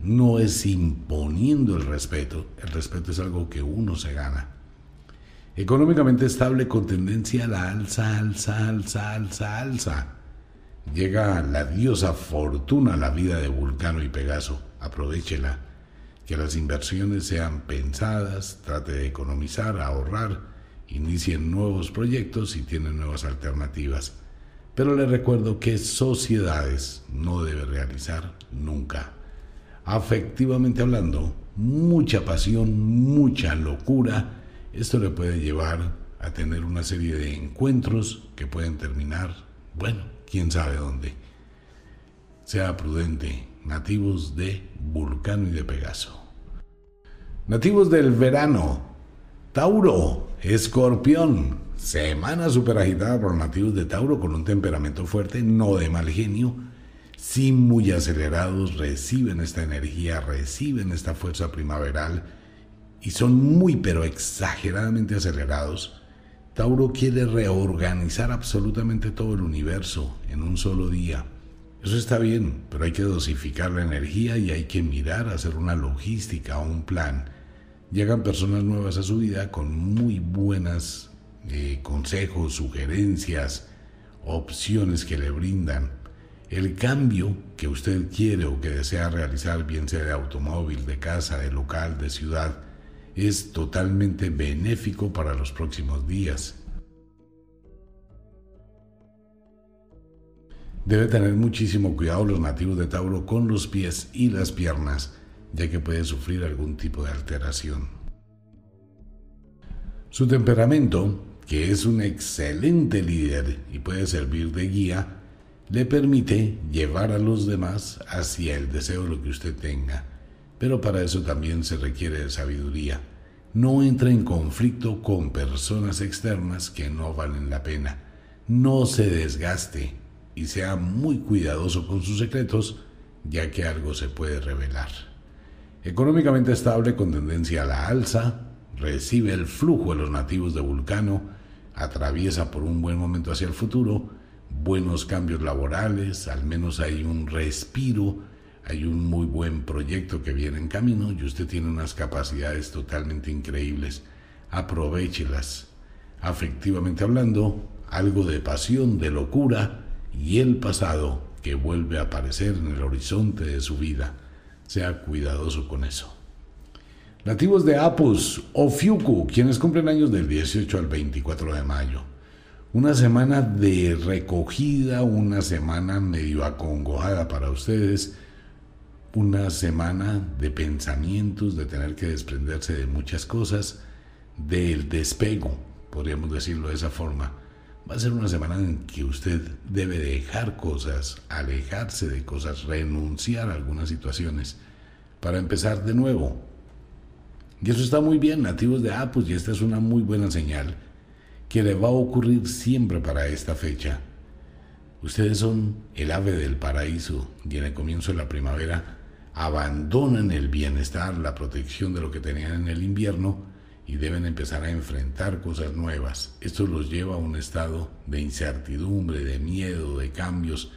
No es imponiendo el respeto. El respeto es algo que uno se gana. Económicamente estable con tendencia a la alza, alza, alza, alza, alza. Llega la diosa fortuna a la vida de Vulcano y Pegaso. Aprovechela. Que las inversiones sean pensadas, trate de economizar, ahorrar, inicien nuevos proyectos y tienen nuevas alternativas. Pero le recuerdo que sociedades no debe realizar nunca. Afectivamente hablando, mucha pasión, mucha locura, esto le puede llevar a tener una serie de encuentros que pueden terminar, bueno, quién sabe dónde. Sea prudente, nativos de Vulcano y de Pegaso. Nativos del verano, Tauro, Escorpión, semana super agitada por nativos de Tauro con un temperamento fuerte, no de mal genio, sí muy acelerados, reciben esta energía, reciben esta fuerza primaveral y son muy pero exageradamente acelerados. Tauro quiere reorganizar absolutamente todo el universo en un solo día. Eso está bien, pero hay que dosificar la energía y hay que mirar, hacer una logística o un plan. Llegan personas nuevas a su vida con muy buenas eh, consejos, sugerencias, opciones que le brindan. El cambio que usted quiere o que desea realizar, bien sea de automóvil, de casa, de local, de ciudad, es totalmente benéfico para los próximos días. Debe tener muchísimo cuidado los nativos de Tauro con los pies y las piernas, ya que puede sufrir algún tipo de alteración. Su temperamento, que es un excelente líder y puede servir de guía, le permite llevar a los demás hacia el deseo de lo que usted tenga pero para eso también se requiere de sabiduría. No entre en conflicto con personas externas que no valen la pena. No se desgaste y sea muy cuidadoso con sus secretos, ya que algo se puede revelar. Económicamente estable con tendencia a la alza, recibe el flujo de los nativos de Vulcano, atraviesa por un buen momento hacia el futuro, buenos cambios laborales, al menos hay un respiro, hay un muy buen proyecto que viene en camino y usted tiene unas capacidades totalmente increíbles. Aprovechelas. Afectivamente hablando, algo de pasión, de locura y el pasado que vuelve a aparecer en el horizonte de su vida. Sea cuidadoso con eso. Nativos de Apus o Fiuku, quienes cumplen años del 18 al 24 de mayo. Una semana de recogida, una semana medio acongojada para ustedes una semana de pensamientos, de tener que desprenderse de muchas cosas, del despego, podríamos decirlo de esa forma. Va a ser una semana en que usted debe dejar cosas, alejarse de cosas, renunciar a algunas situaciones para empezar de nuevo. Y eso está muy bien, nativos de Apus, y esta es una muy buena señal que le va a ocurrir siempre para esta fecha. Ustedes son el ave del paraíso y en el comienzo de la primavera abandonan el bienestar, la protección de lo que tenían en el invierno y deben empezar a enfrentar cosas nuevas. Esto los lleva a un estado de incertidumbre, de miedo, de cambios,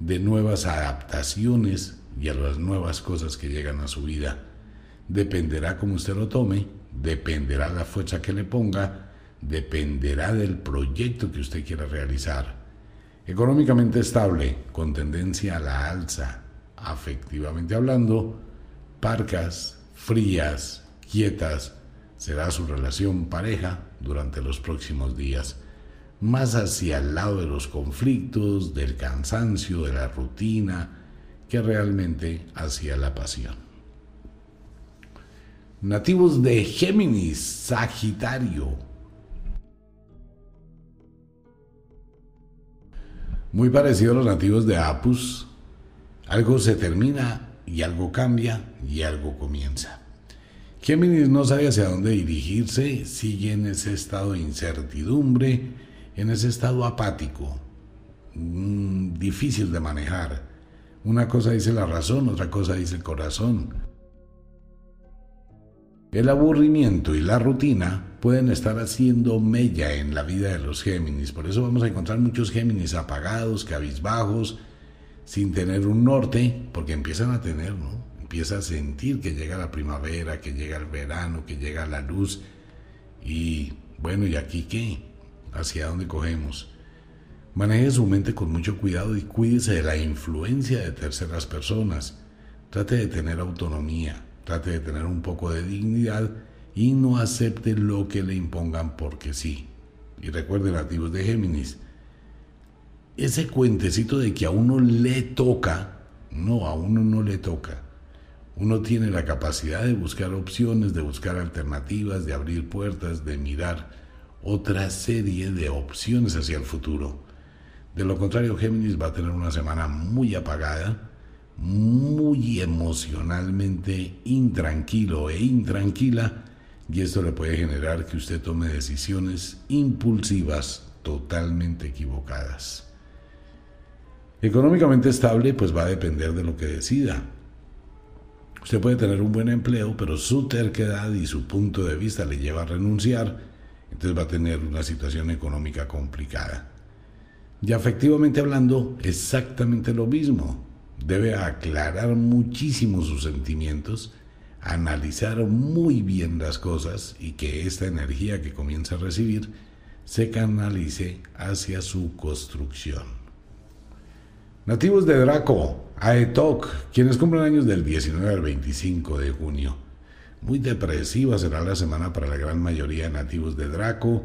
de nuevas adaptaciones y a las nuevas cosas que llegan a su vida. Dependerá cómo usted lo tome, dependerá la fuerza que le ponga, dependerá del proyecto que usted quiera realizar. Económicamente estable, con tendencia a la alza, afectivamente hablando, parcas, frías, quietas, será su relación pareja durante los próximos días, más hacia el lado de los conflictos, del cansancio, de la rutina, que realmente hacia la pasión. Nativos de Géminis, Sagitario. Muy parecido a los nativos de Apus, algo se termina y algo cambia y algo comienza. Géminis no sabe hacia dónde dirigirse, sigue en ese estado de incertidumbre, en ese estado apático, mm, difícil de manejar. Una cosa dice la razón, otra cosa dice el corazón. El aburrimiento y la rutina pueden estar haciendo mella en la vida de los Géminis, por eso vamos a encontrar muchos Géminis apagados, cabizbajos, sin tener un norte, porque empiezan a tener, ¿no? Empieza a sentir que llega la primavera, que llega el verano, que llega la luz y Bueno, ¿y aquí qué? ¿Hacia dónde cogemos? Maneje su mente con mucho cuidado y cuídese de la influencia de terceras personas. Trate de tener autonomía, trate de tener un poco de dignidad y no acepte lo que le impongan porque sí. Y recuerde, nativos de Géminis, ese cuentecito de que a uno le toca, no, a uno no le toca. Uno tiene la capacidad de buscar opciones, de buscar alternativas, de abrir puertas, de mirar otra serie de opciones hacia el futuro. De lo contrario, Géminis va a tener una semana muy apagada, muy emocionalmente intranquilo e intranquila, y esto le puede generar que usted tome decisiones impulsivas totalmente equivocadas. Económicamente estable, pues va a depender de lo que decida. Usted puede tener un buen empleo, pero su terquedad y su punto de vista le lleva a renunciar, entonces va a tener una situación económica complicada. Y afectivamente hablando, exactamente lo mismo. Debe aclarar muchísimo sus sentimientos, analizar muy bien las cosas y que esta energía que comienza a recibir se canalice hacia su construcción. Nativos de Draco, Aetok, quienes cumplen años del 19 al 25 de junio. Muy depresiva será la semana para la gran mayoría de nativos de Draco,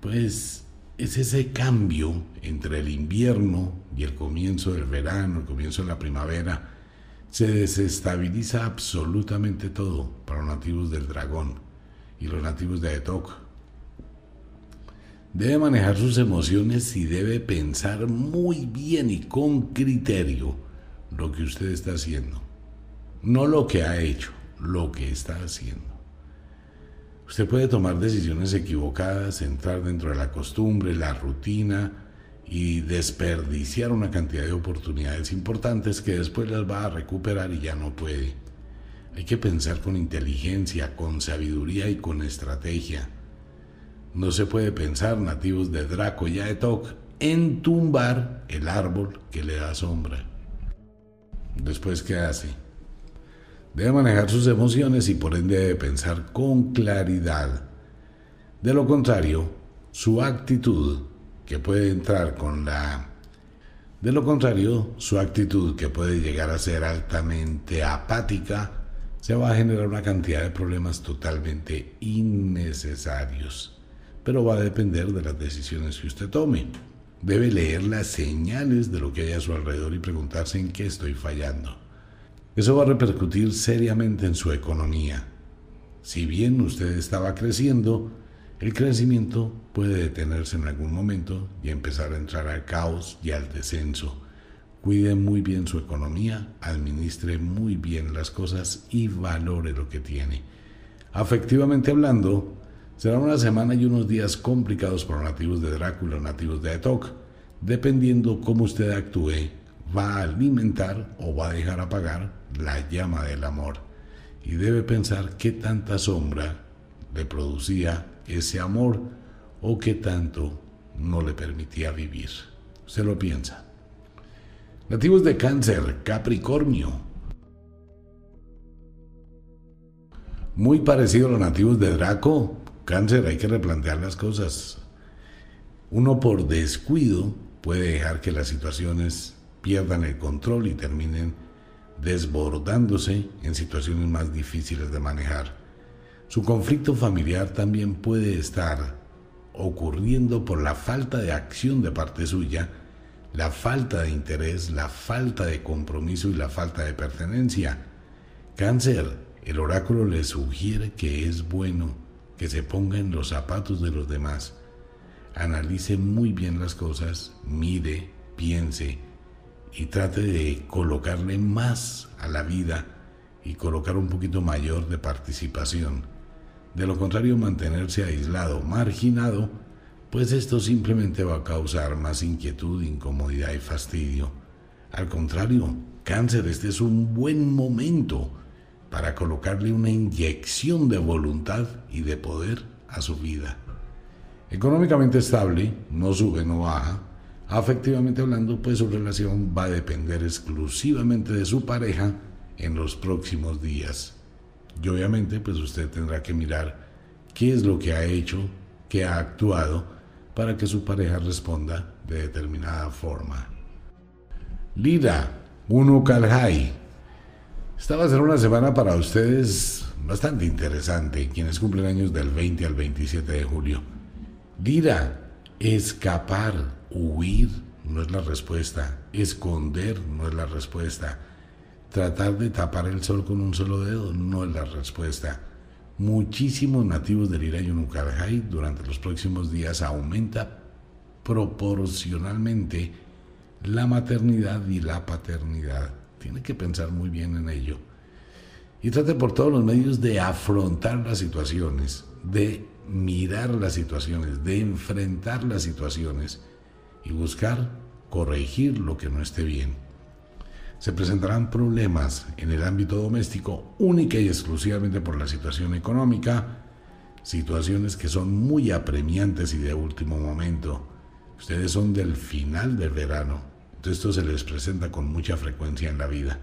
pues es ese cambio entre el invierno y el comienzo del verano, el comienzo de la primavera. Se desestabiliza absolutamente todo para los nativos del dragón y los nativos de Aetok Debe manejar sus emociones y debe pensar muy bien y con criterio lo que usted está haciendo. No lo que ha hecho, lo que está haciendo. Usted puede tomar decisiones equivocadas, entrar dentro de la costumbre, la rutina y desperdiciar una cantidad de oportunidades importantes que después las va a recuperar y ya no puede. Hay que pensar con inteligencia, con sabiduría y con estrategia no se puede pensar, nativos de Draco y Aetok, en tumbar el árbol que le da sombra. Después, ¿qué hace? Debe manejar sus emociones y por ende debe pensar con claridad. De lo contrario, su actitud, que puede entrar con la... De lo contrario, su actitud, que puede llegar a ser altamente apática, se va a generar una cantidad de problemas totalmente innecesarios pero va a depender de las decisiones que usted tome. Debe leer las señales de lo que hay a su alrededor y preguntarse en qué estoy fallando. Eso va a repercutir seriamente en su economía. Si bien usted estaba creciendo, el crecimiento puede detenerse en algún momento y empezar a entrar al caos y al descenso. Cuide muy bien su economía, administre muy bien las cosas y valore lo que tiene. Afectivamente hablando, Será una semana y unos días complicados para nativos de Drácula, nativos de Atok. Dependiendo cómo usted actúe, va a alimentar o va a dejar apagar la llama del amor. Y debe pensar qué tanta sombra le producía ese amor o qué tanto no le permitía vivir. Se lo piensa. Nativos de Cáncer, Capricornio. Muy parecido a los nativos de Draco, Cáncer, hay que replantear las cosas. Uno por descuido puede dejar que las situaciones pierdan el control y terminen desbordándose en situaciones más difíciles de manejar. Su conflicto familiar también puede estar ocurriendo por la falta de acción de parte suya, la falta de interés, la falta de compromiso y la falta de pertenencia. Cáncer, el oráculo le sugiere que es bueno que se ponga en los zapatos de los demás, analice muy bien las cosas, mire, piense y trate de colocarle más a la vida y colocar un poquito mayor de participación. De lo contrario, mantenerse aislado, marginado, pues esto simplemente va a causar más inquietud, incomodidad y fastidio. Al contrario, cáncer, este es un buen momento para colocarle una inyección de voluntad y de poder a su vida. Económicamente estable, no sube, no baja. Afectivamente hablando, pues su relación va a depender exclusivamente de su pareja en los próximos días. Y obviamente, pues usted tendrá que mirar qué es lo que ha hecho que ha actuado para que su pareja responda de determinada forma. Lira, uno. Esta va a ser una semana para ustedes bastante interesante, quienes cumplen años del 20 al 27 de julio. Lira, escapar, huir no es la respuesta, esconder no es la respuesta, tratar de tapar el sol con un solo dedo no es la respuesta. Muchísimos nativos del Lira y durante los próximos días aumenta proporcionalmente la maternidad y la paternidad. Tiene que pensar muy bien en ello. Y trate por todos los medios de afrontar las situaciones, de mirar las situaciones, de enfrentar las situaciones y buscar corregir lo que no esté bien. Se presentarán problemas en el ámbito doméstico única y exclusivamente por la situación económica, situaciones que son muy apremiantes y de último momento. Ustedes son del final del verano, esto se les presenta con mucha frecuencia en la vida.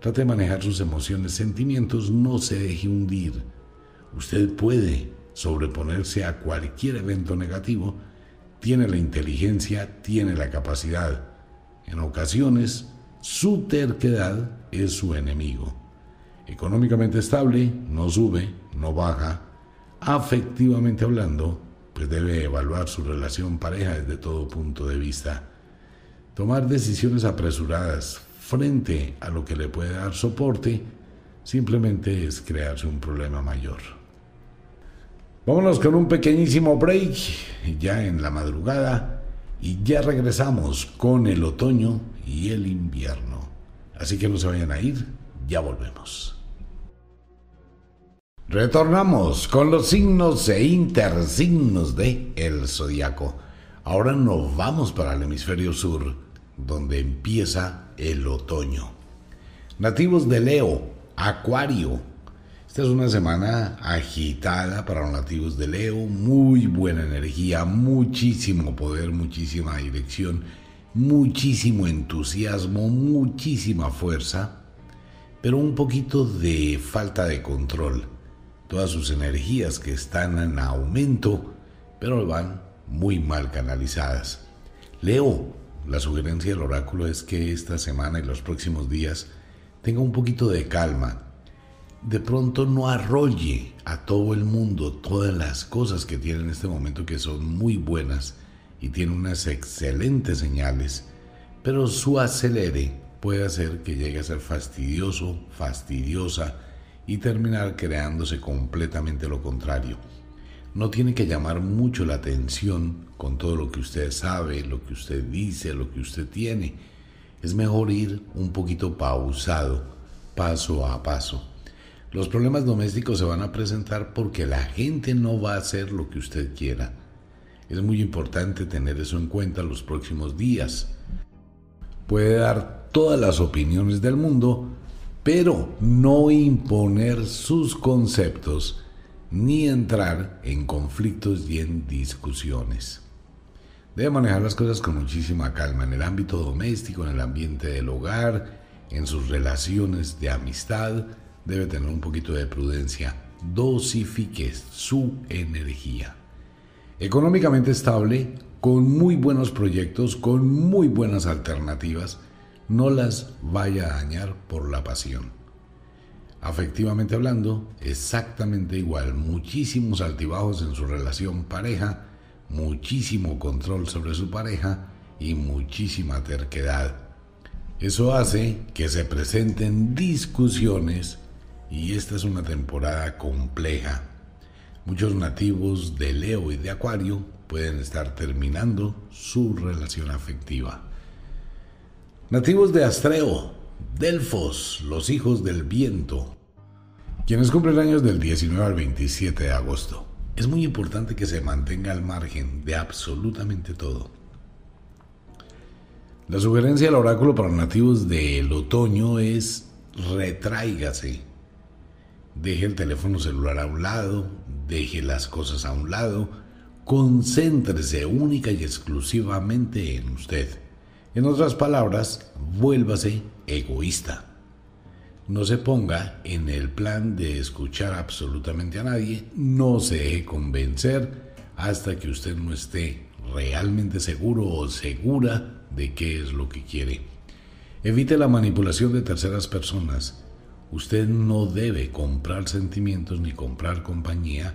Trate de manejar sus emociones, sentimientos, no se deje hundir. Usted puede sobreponerse a cualquier evento negativo, tiene la inteligencia, tiene la capacidad. En ocasiones, su terquedad es su enemigo. Económicamente estable, no sube, no baja. Afectivamente hablando, pues debe evaluar su relación pareja desde todo punto de vista. Tomar decisiones apresuradas frente a lo que le puede dar soporte simplemente es crearse un problema mayor. Vámonos con un pequeñísimo break ya en la madrugada y ya regresamos con el otoño y el invierno. Así que no se vayan a ir, ya volvemos. Retornamos con los signos e intersignos de el zodiaco. Ahora nos vamos para el hemisferio sur donde empieza el otoño. Nativos de Leo, Acuario. Esta es una semana agitada para los nativos de Leo, muy buena energía, muchísimo poder, muchísima dirección, muchísimo entusiasmo, muchísima fuerza, pero un poquito de falta de control. Todas sus energías que están en aumento, pero van muy mal canalizadas. Leo, la sugerencia del oráculo es que esta semana y los próximos días tenga un poquito de calma. De pronto no arrolle a todo el mundo todas las cosas que tiene en este momento que son muy buenas y tiene unas excelentes señales, pero su acelere puede hacer que llegue a ser fastidioso, fastidiosa y terminar creándose completamente lo contrario. No tiene que llamar mucho la atención con todo lo que usted sabe, lo que usted dice, lo que usted tiene. Es mejor ir un poquito pausado, paso a paso. Los problemas domésticos se van a presentar porque la gente no va a hacer lo que usted quiera. Es muy importante tener eso en cuenta los próximos días. Puede dar todas las opiniones del mundo, pero no imponer sus conceptos ni entrar en conflictos y en discusiones. Debe manejar las cosas con muchísima calma en el ámbito doméstico, en el ambiente del hogar, en sus relaciones de amistad. Debe tener un poquito de prudencia. Dosifique su energía. Económicamente estable, con muy buenos proyectos, con muy buenas alternativas, no las vaya a dañar por la pasión afectivamente hablando, exactamente igual, muchísimos altibajos en su relación pareja, muchísimo control sobre su pareja y muchísima terquedad. Eso hace que se presenten discusiones y esta es una temporada compleja. Muchos nativos de Leo y de Acuario pueden estar terminando su relación afectiva. Nativos de Astreo, Delfos, los hijos del viento, quienes cumplen años del 19 al 27 de agosto. Es muy importante que se mantenga al margen de absolutamente todo. La sugerencia del oráculo para nativos del otoño es retráigase. Deje el teléfono celular a un lado, deje las cosas a un lado, concéntrese única y exclusivamente en usted. En otras palabras, vuélvase egoísta. No se ponga en el plan de escuchar absolutamente a nadie, no se deje convencer, hasta que usted no esté realmente seguro o segura de qué es lo que quiere. Evite la manipulación de terceras personas. Usted no debe comprar sentimientos ni comprar compañía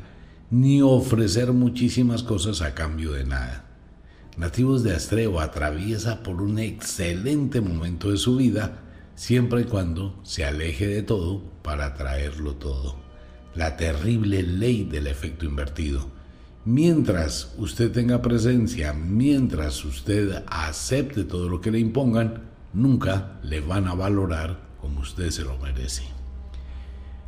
ni ofrecer muchísimas cosas a cambio de nada. Nativos de Astreo atraviesa por un excelente momento de su vida siempre y cuando se aleje de todo para traerlo todo. La terrible ley del efecto invertido. Mientras usted tenga presencia, mientras usted acepte todo lo que le impongan, nunca le van a valorar como usted se lo merece.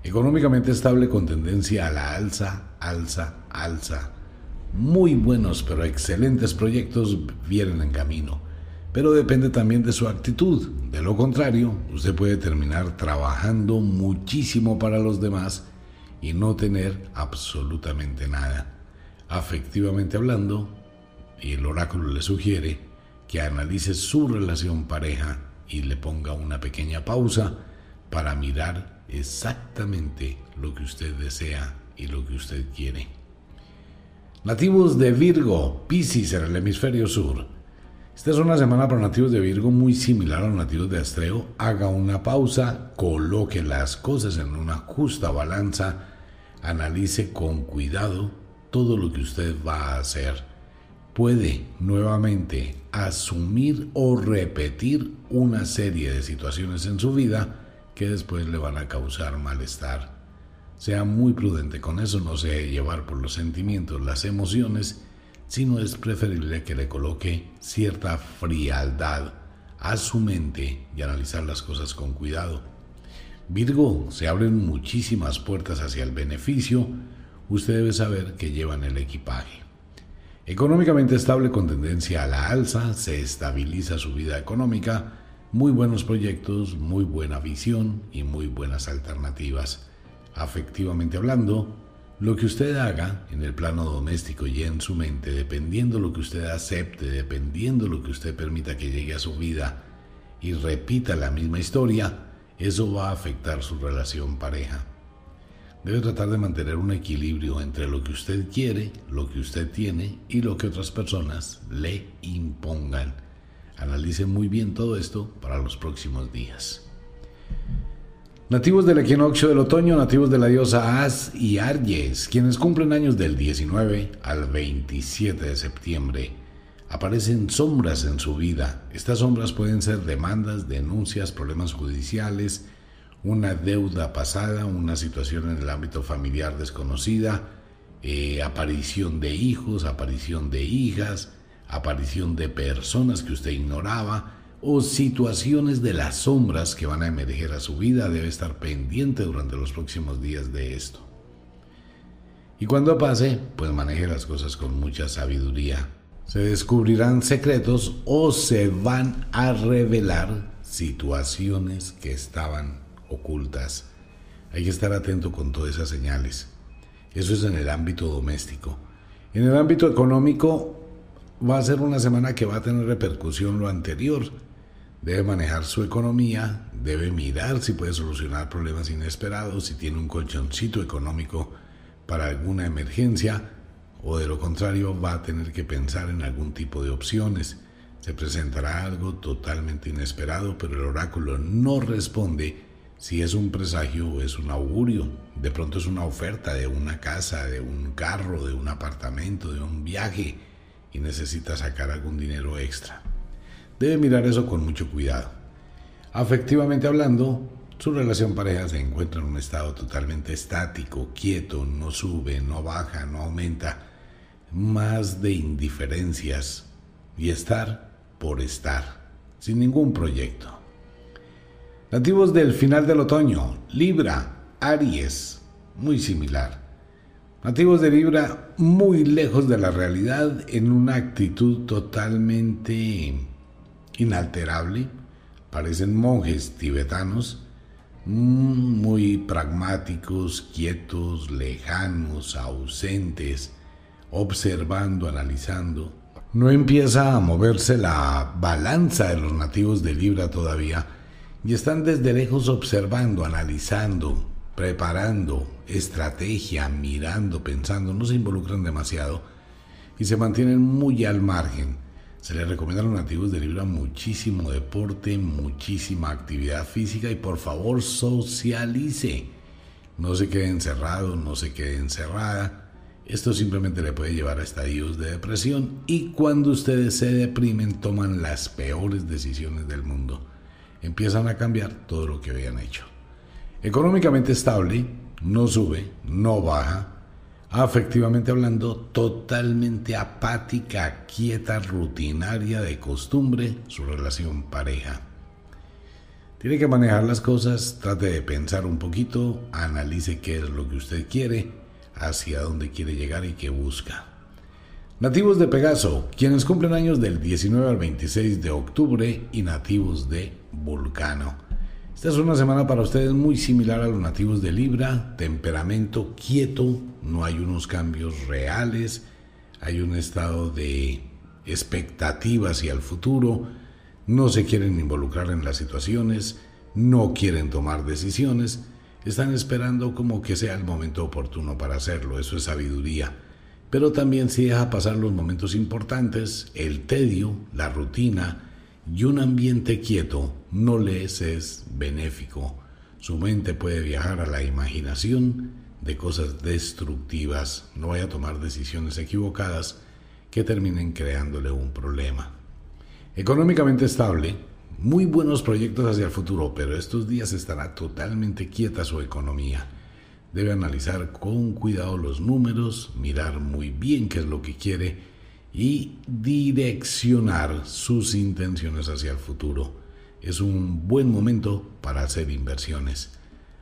Económicamente estable con tendencia a la alza, alza, alza. Muy buenos pero excelentes proyectos vienen en camino, pero depende también de su actitud. De lo contrario, usted puede terminar trabajando muchísimo para los demás y no tener absolutamente nada. Afectivamente hablando, y el oráculo le sugiere que analice su relación pareja y le ponga una pequeña pausa para mirar exactamente lo que usted desea y lo que usted quiere. Nativos de Virgo, Piscis en el hemisferio sur. Esta es una semana para nativos de Virgo muy similar a los nativos de Astreo. Haga una pausa, coloque las cosas en una justa balanza, analice con cuidado todo lo que usted va a hacer. Puede nuevamente asumir o repetir una serie de situaciones en su vida que después le van a causar malestar. Sea muy prudente con eso, no se llevar por los sentimientos, las emociones, sino es preferible que le coloque cierta frialdad a su mente y analizar las cosas con cuidado. Virgo, se abren muchísimas puertas hacia el beneficio, usted debe saber que llevan el equipaje. Económicamente estable con tendencia a la alza, se estabiliza su vida económica, muy buenos proyectos, muy buena visión y muy buenas alternativas. Afectivamente hablando, lo que usted haga en el plano doméstico y en su mente, dependiendo lo que usted acepte, dependiendo lo que usted permita que llegue a su vida y repita la misma historia, eso va a afectar su relación pareja. Debe tratar de mantener un equilibrio entre lo que usted quiere, lo que usted tiene y lo que otras personas le impongan. Analice muy bien todo esto para los próximos días. Nativos del equinoccio del otoño, nativos de la diosa As y Aries, quienes cumplen años del 19 al 27 de septiembre, aparecen sombras en su vida. Estas sombras pueden ser demandas, denuncias, problemas judiciales, una deuda pasada, una situación en el ámbito familiar desconocida, eh, aparición de hijos, aparición de hijas, aparición de personas que usted ignoraba o situaciones de las sombras que van a emerger a su vida. Debe estar pendiente durante los próximos días de esto. Y cuando pase, pues maneje las cosas con mucha sabiduría. Se descubrirán secretos o se van a revelar situaciones que estaban ocultas. Hay que estar atento con todas esas señales. Eso es en el ámbito doméstico. En el ámbito económico, va a ser una semana que va a tener repercusión lo anterior. Debe manejar su economía, debe mirar si puede solucionar problemas inesperados, si tiene un colchoncito económico para alguna emergencia, o de lo contrario va a tener que pensar en algún tipo de opciones. Se presentará algo totalmente inesperado, pero el oráculo no responde si es un presagio o es un augurio. De pronto es una oferta de una casa, de un carro, de un apartamento, de un viaje y necesita sacar algún dinero extra. Debe mirar eso con mucho cuidado. Afectivamente hablando, su relación pareja se encuentra en un estado totalmente estático, quieto, no sube, no baja, no aumenta, más de indiferencias y estar por estar, sin ningún proyecto. Nativos del final del otoño, Libra, Aries, muy similar. Nativos de Libra muy lejos de la realidad en una actitud totalmente inalterable. Parecen monjes tibetanos, muy pragmáticos, quietos, lejanos, ausentes, observando, analizando. No empieza a moverse la balanza de los nativos de Libra todavía y están desde lejos observando, analizando, preparando estrategia, mirando, pensando, no se involucran demasiado, y se mantienen muy al margen. Se les recomienda a los nativos de Libra muchísimo deporte, muchísima actividad física y por favor socialice. No se quede encerrado, no se quede encerrada. Esto simplemente le puede llevar a estadios de depresión y cuando ustedes se deprimen toman las peores decisiones del mundo. Empiezan a cambiar todo lo que habían hecho. Económicamente estable, no sube, no baja, afectivamente hablando, totalmente apática, quieta, rutinaria, de costumbre, su relación pareja. Tiene que manejar las cosas, trate de pensar un poquito, analice qué es lo que usted quiere, hacia dónde quiere llegar y qué busca. Nativos de Pegaso, quienes cumplen años del 19 al 26 de octubre y nativos de Vulcano. Esta es una semana para ustedes muy similar a los nativos de Libra, temperamento quieto, no hay unos cambios reales, hay un estado de expectativa hacia el futuro, no se quieren involucrar en las situaciones, no quieren tomar decisiones, están esperando como que sea el momento oportuno para hacerlo, eso es sabiduría. Pero también si deja pasar los momentos importantes, el tedio, la rutina y un ambiente quieto no les es benéfico. Su mente puede viajar a la imaginación de cosas destructivas, no vaya a tomar decisiones equivocadas que terminen creándole un problema. Económicamente estable, muy buenos proyectos hacia el futuro, pero estos días estará totalmente quieta su economía. Debe analizar con cuidado los números, mirar muy bien qué es lo que quiere y direccionar sus intenciones hacia el futuro. Es un buen momento para hacer inversiones.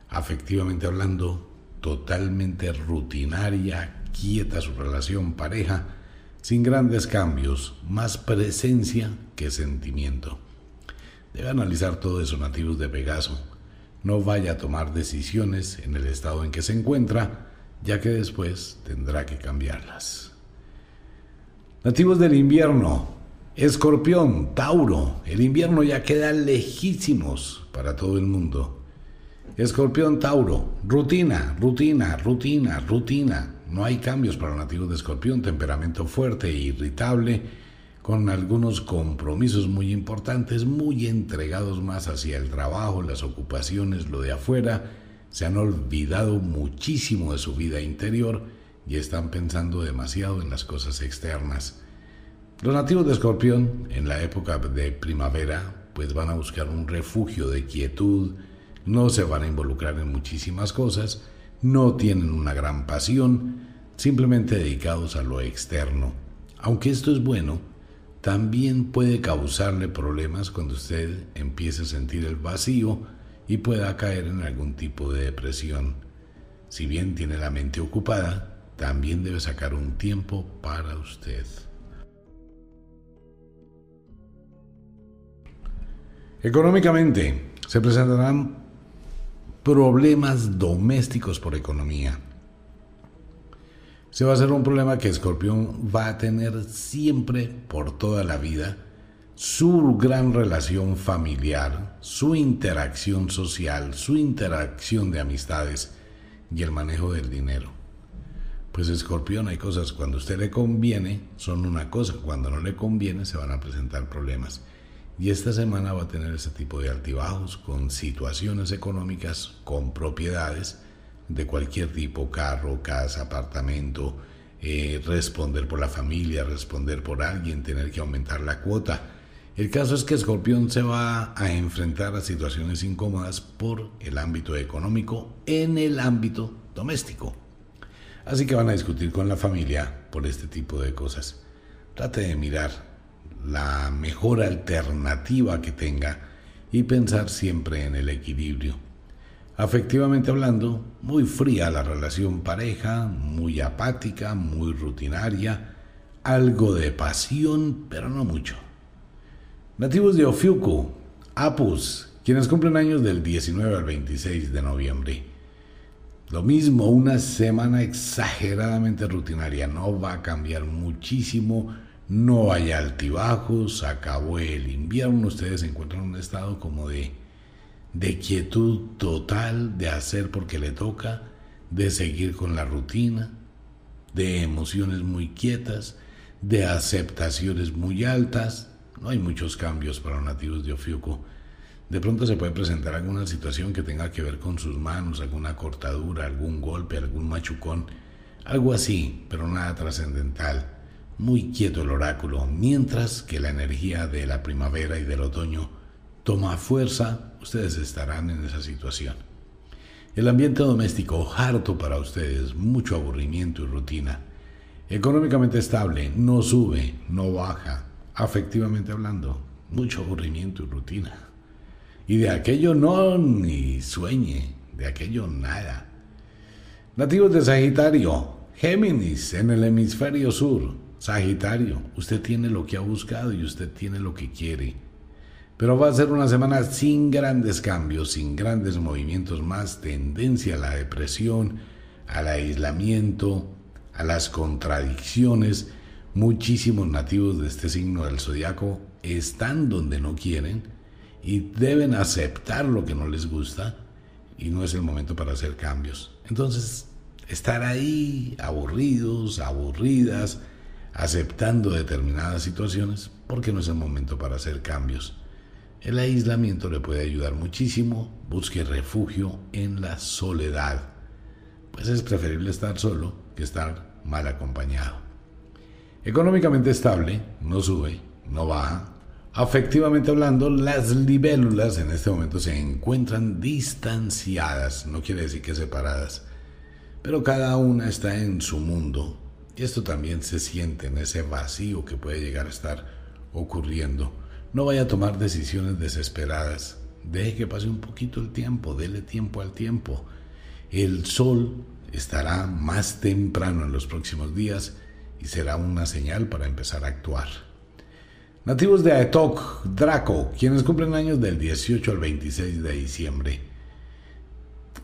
Afectivamente hablando, totalmente rutinaria, quieta su relación pareja, sin grandes cambios, más presencia que sentimiento. Debe analizar todo eso nativos de Pegaso. No vaya a tomar decisiones en el estado en que se encuentra, ya que después tendrá que cambiarlas. Nativos del invierno, Escorpión, Tauro, el invierno ya queda lejísimos para todo el mundo. Escorpión Tauro, rutina, rutina, rutina, rutina. No hay cambios para nativos de Escorpión, temperamento fuerte e irritable, con algunos compromisos muy importantes, muy entregados más hacia el trabajo, las ocupaciones, lo de afuera. Se han olvidado muchísimo de su vida interior y están pensando demasiado en las cosas externas. Los nativos de Escorpión, en la época de primavera, pues van a buscar un refugio de quietud, no se van a involucrar en muchísimas cosas, no tienen una gran pasión, simplemente dedicados a lo externo. Aunque esto es bueno, también puede causarle problemas cuando usted empiece a sentir el vacío y pueda caer en algún tipo de depresión. Si bien tiene la mente ocupada, también debe sacar un tiempo para usted. Económicamente, se presentarán problemas domésticos por economía. Se va a ser un problema que Escorpión va a tener siempre por toda la vida. Su gran relación familiar, su interacción social, su interacción de amistades y el manejo del dinero. Pues Escorpión hay cosas cuando a usted le conviene son una cosa, cuando no le conviene se van a presentar problemas. Y esta semana va a tener ese tipo de altibajos con situaciones económicas, con propiedades de cualquier tipo, carro, casa, apartamento, eh, responder por la familia, responder por alguien, tener que aumentar la cuota. El caso es que Escorpión se va a enfrentar a situaciones incómodas por el ámbito económico en el ámbito doméstico. Así que van a discutir con la familia por este tipo de cosas. Trate de mirar la mejor alternativa que tenga y pensar siempre en el equilibrio. Afectivamente hablando, muy fría la relación pareja, muy apática, muy rutinaria, algo de pasión, pero no mucho. Nativos de Ofiuku, Apus, quienes cumplen años del 19 al 26 de noviembre. Lo mismo, una semana exageradamente rutinaria, no va a cambiar muchísimo no hay altibajos, acabó el invierno, ustedes se encuentran en un estado como de, de quietud total, de hacer porque le toca, de seguir con la rutina, de emociones muy quietas, de aceptaciones muy altas. No hay muchos cambios para los nativos de Ofiuco. De pronto se puede presentar alguna situación que tenga que ver con sus manos, alguna cortadura, algún golpe, algún machucón, algo así, pero nada trascendental. Muy quieto el oráculo, mientras que la energía de la primavera y del otoño toma fuerza, ustedes estarán en esa situación. El ambiente doméstico harto para ustedes, mucho aburrimiento y rutina. Económicamente estable, no sube, no baja. Afectivamente hablando, mucho aburrimiento y rutina. Y de aquello no ni sueñe, de aquello nada. Nativos de Sagitario, Géminis en el hemisferio sur. Sagitario, usted tiene lo que ha buscado y usted tiene lo que quiere. Pero va a ser una semana sin grandes cambios, sin grandes movimientos, más tendencia a la depresión, al aislamiento, a las contradicciones. Muchísimos nativos de este signo del zodiaco están donde no quieren y deben aceptar lo que no les gusta y no es el momento para hacer cambios. Entonces, estar ahí aburridos, aburridas, aceptando determinadas situaciones, porque no es el momento para hacer cambios. El aislamiento le puede ayudar muchísimo, busque refugio en la soledad, pues es preferible estar solo que estar mal acompañado. Económicamente estable, no sube, no baja, Afectivamente hablando, las libélulas en este momento se encuentran distanciadas, no quiere decir que separadas, pero cada una está en su mundo y esto también se siente en ese vacío que puede llegar a estar ocurriendo. No vaya a tomar decisiones desesperadas, deje que pase un poquito el tiempo, dele tiempo al tiempo. El sol estará más temprano en los próximos días y será una señal para empezar a actuar. Nativos de Aetok, Draco, quienes cumplen años del 18 al 26 de diciembre.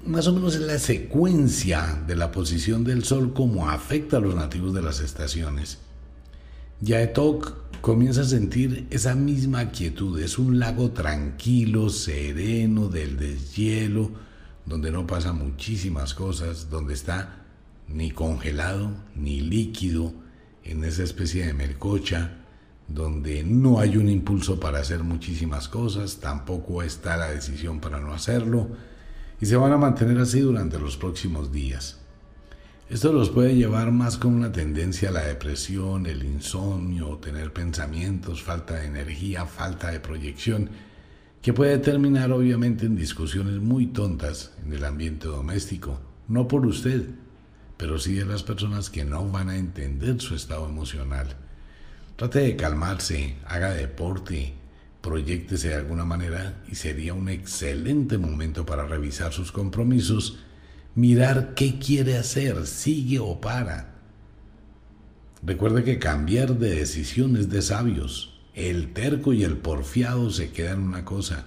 Más o menos es la secuencia de la posición del Sol como afecta a los nativos de las estaciones. Yaetok comienza a sentir esa misma quietud, es un lago tranquilo, sereno, del deshielo, donde no pasan muchísimas cosas, donde está ni congelado ni líquido, en esa especie de mercocha, donde no hay un impulso para hacer muchísimas cosas, tampoco está la decisión para no hacerlo, y se van a mantener así durante los próximos días. Esto los puede llevar más con una tendencia a la depresión, el insomnio, tener pensamientos, falta de energía, falta de proyección, que puede terminar obviamente en discusiones muy tontas en el ambiente doméstico, no por usted, pero sí de las personas que no van a entender su estado emocional. Trate de calmarse, haga deporte, proyectese de alguna manera y sería un excelente momento para revisar sus compromisos, mirar qué quiere hacer, sigue o para. Recuerde que cambiar de decisión es de sabios. El terco y el porfiado se quedan una cosa.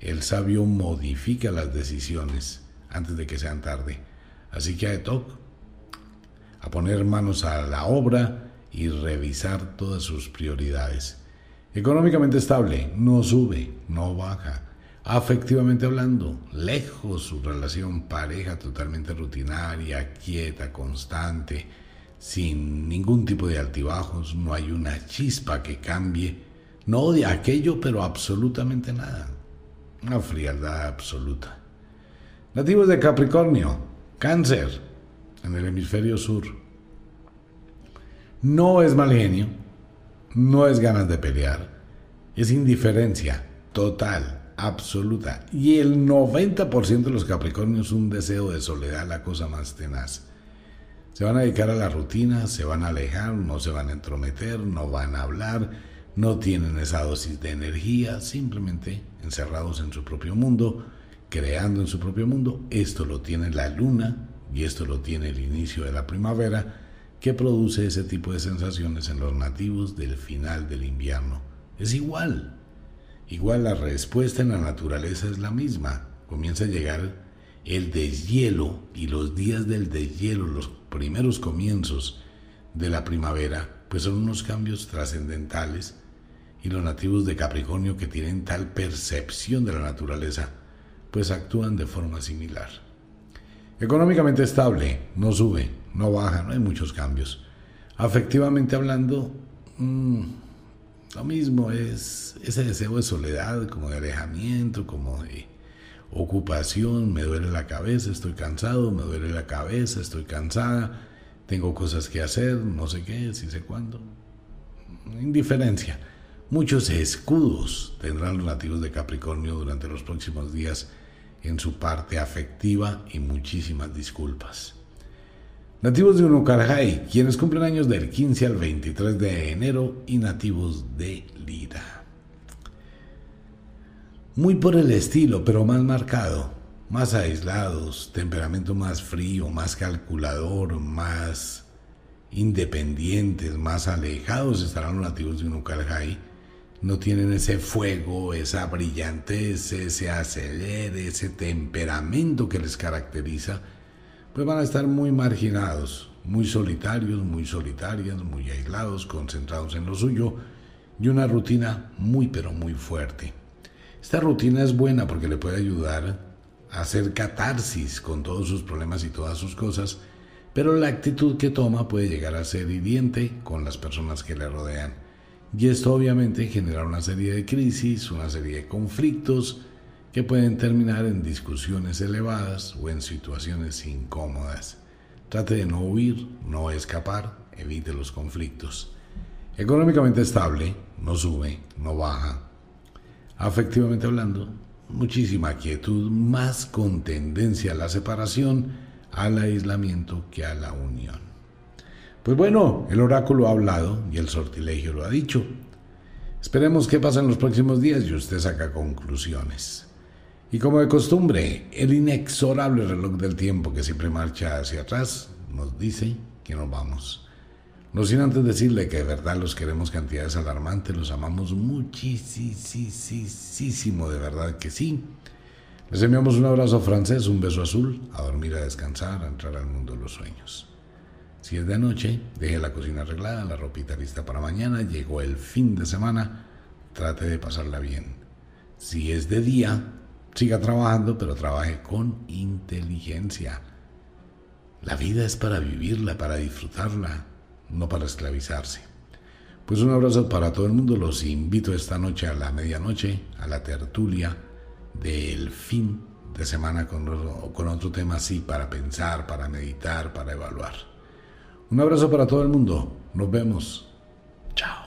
El sabio modifica las decisiones antes de que sean tarde. Así que a Etok, a poner manos a la obra, y revisar todas sus prioridades. Económicamente estable, no sube, no baja. Afectivamente hablando, lejos su relación pareja totalmente rutinaria, quieta, constante, sin ningún tipo de altibajos, no hay una chispa que cambie, no de aquello, pero absolutamente nada. Una frialdad absoluta. Nativos de Capricornio, cáncer, en el hemisferio sur. No es mal genio, no es ganas de pelear, es indiferencia total, absoluta. Y el 90% de los Capricornios un deseo de soledad, la cosa más tenaz. Se van a dedicar a la rutina, se van a alejar, no se van a entrometer, no van a hablar, no tienen esa dosis de energía, simplemente encerrados en su propio mundo, creando en su propio mundo. Esto lo tiene la luna y esto lo tiene el inicio de la primavera ¿Qué produce ese tipo de sensaciones en los nativos del final del invierno. Es igual. Igual la respuesta en la naturaleza es la misma. Comienza a llegar el deshielo y los días del deshielo, los primeros comienzos de la primavera, pues son unos cambios trascendentales y los nativos de Capricornio que tienen tal percepción de la naturaleza, pues actúan de forma similar. Económicamente estable, no sube, no baja, no hay muchos cambios. Afectivamente hablando, mm, lo mismo es ese deseo de soledad, como de alejamiento, como de ocupación, me duele la cabeza, estoy cansado, me duele la cabeza, estoy cansada, tengo cosas que hacer, no sé qué, si sé cuándo. Indiferencia. Muchos escudos tendrán los nativos de Capricornio durante los próximos días en su parte afectiva y muchísimas disculpas. Nativos de Unucarjay, quienes cumplen años del 15 al 23 de enero y nativos de Lira. Muy por el estilo, pero más marcado, más aislados, temperamento más frío, más calculador, más independientes, más alejados estarán los nativos de Unucarjay no tienen ese fuego, esa brillantez, ese acelere, ese temperamento que les caracteriza, pues van a estar muy marginados, muy solitarios, muy solitarias, muy aislados, concentrados en lo suyo y una rutina muy pero muy fuerte. Esta rutina es buena porque le puede ayudar a hacer catarsis con todos sus problemas y todas sus cosas, pero la actitud que toma puede llegar a ser hiriente con las personas que le rodean y esto obviamente genera una serie de crisis, una serie de conflictos que pueden terminar en discusiones elevadas o en situaciones incómodas. Trate de no huir, no escapar, evite los conflictos. Económicamente estable, no sube, no baja. Afectivamente hablando, muchísima quietud, más con tendencia a la separación, al aislamiento que a la unión. Pues bueno, el oráculo ha hablado y el sortilegio lo ha dicho. Esperemos qué pasa en los próximos días y usted saca conclusiones. Y como de costumbre, el inexorable reloj del tiempo que siempre marcha hacia atrás nos dice que nos vamos. No sin antes decirle que de verdad los queremos cantidades alarmantes, los amamos muchísimo, de verdad que sí. Les enviamos un abrazo francés, un beso azul, a dormir, a descansar, a entrar al mundo de los sueños. Si es de noche, deje la cocina arreglada, la ropita lista para mañana, llegó el fin de semana, trate de pasarla bien. Si es de día, siga trabajando, pero trabaje con inteligencia. La vida es para vivirla, para disfrutarla, no para esclavizarse. Pues un abrazo para todo el mundo. Los invito esta noche a la medianoche a la tertulia del fin de semana con, con otro tema así para pensar, para meditar, para evaluar. Un abrazo para todo el mundo. Nos vemos. Chao.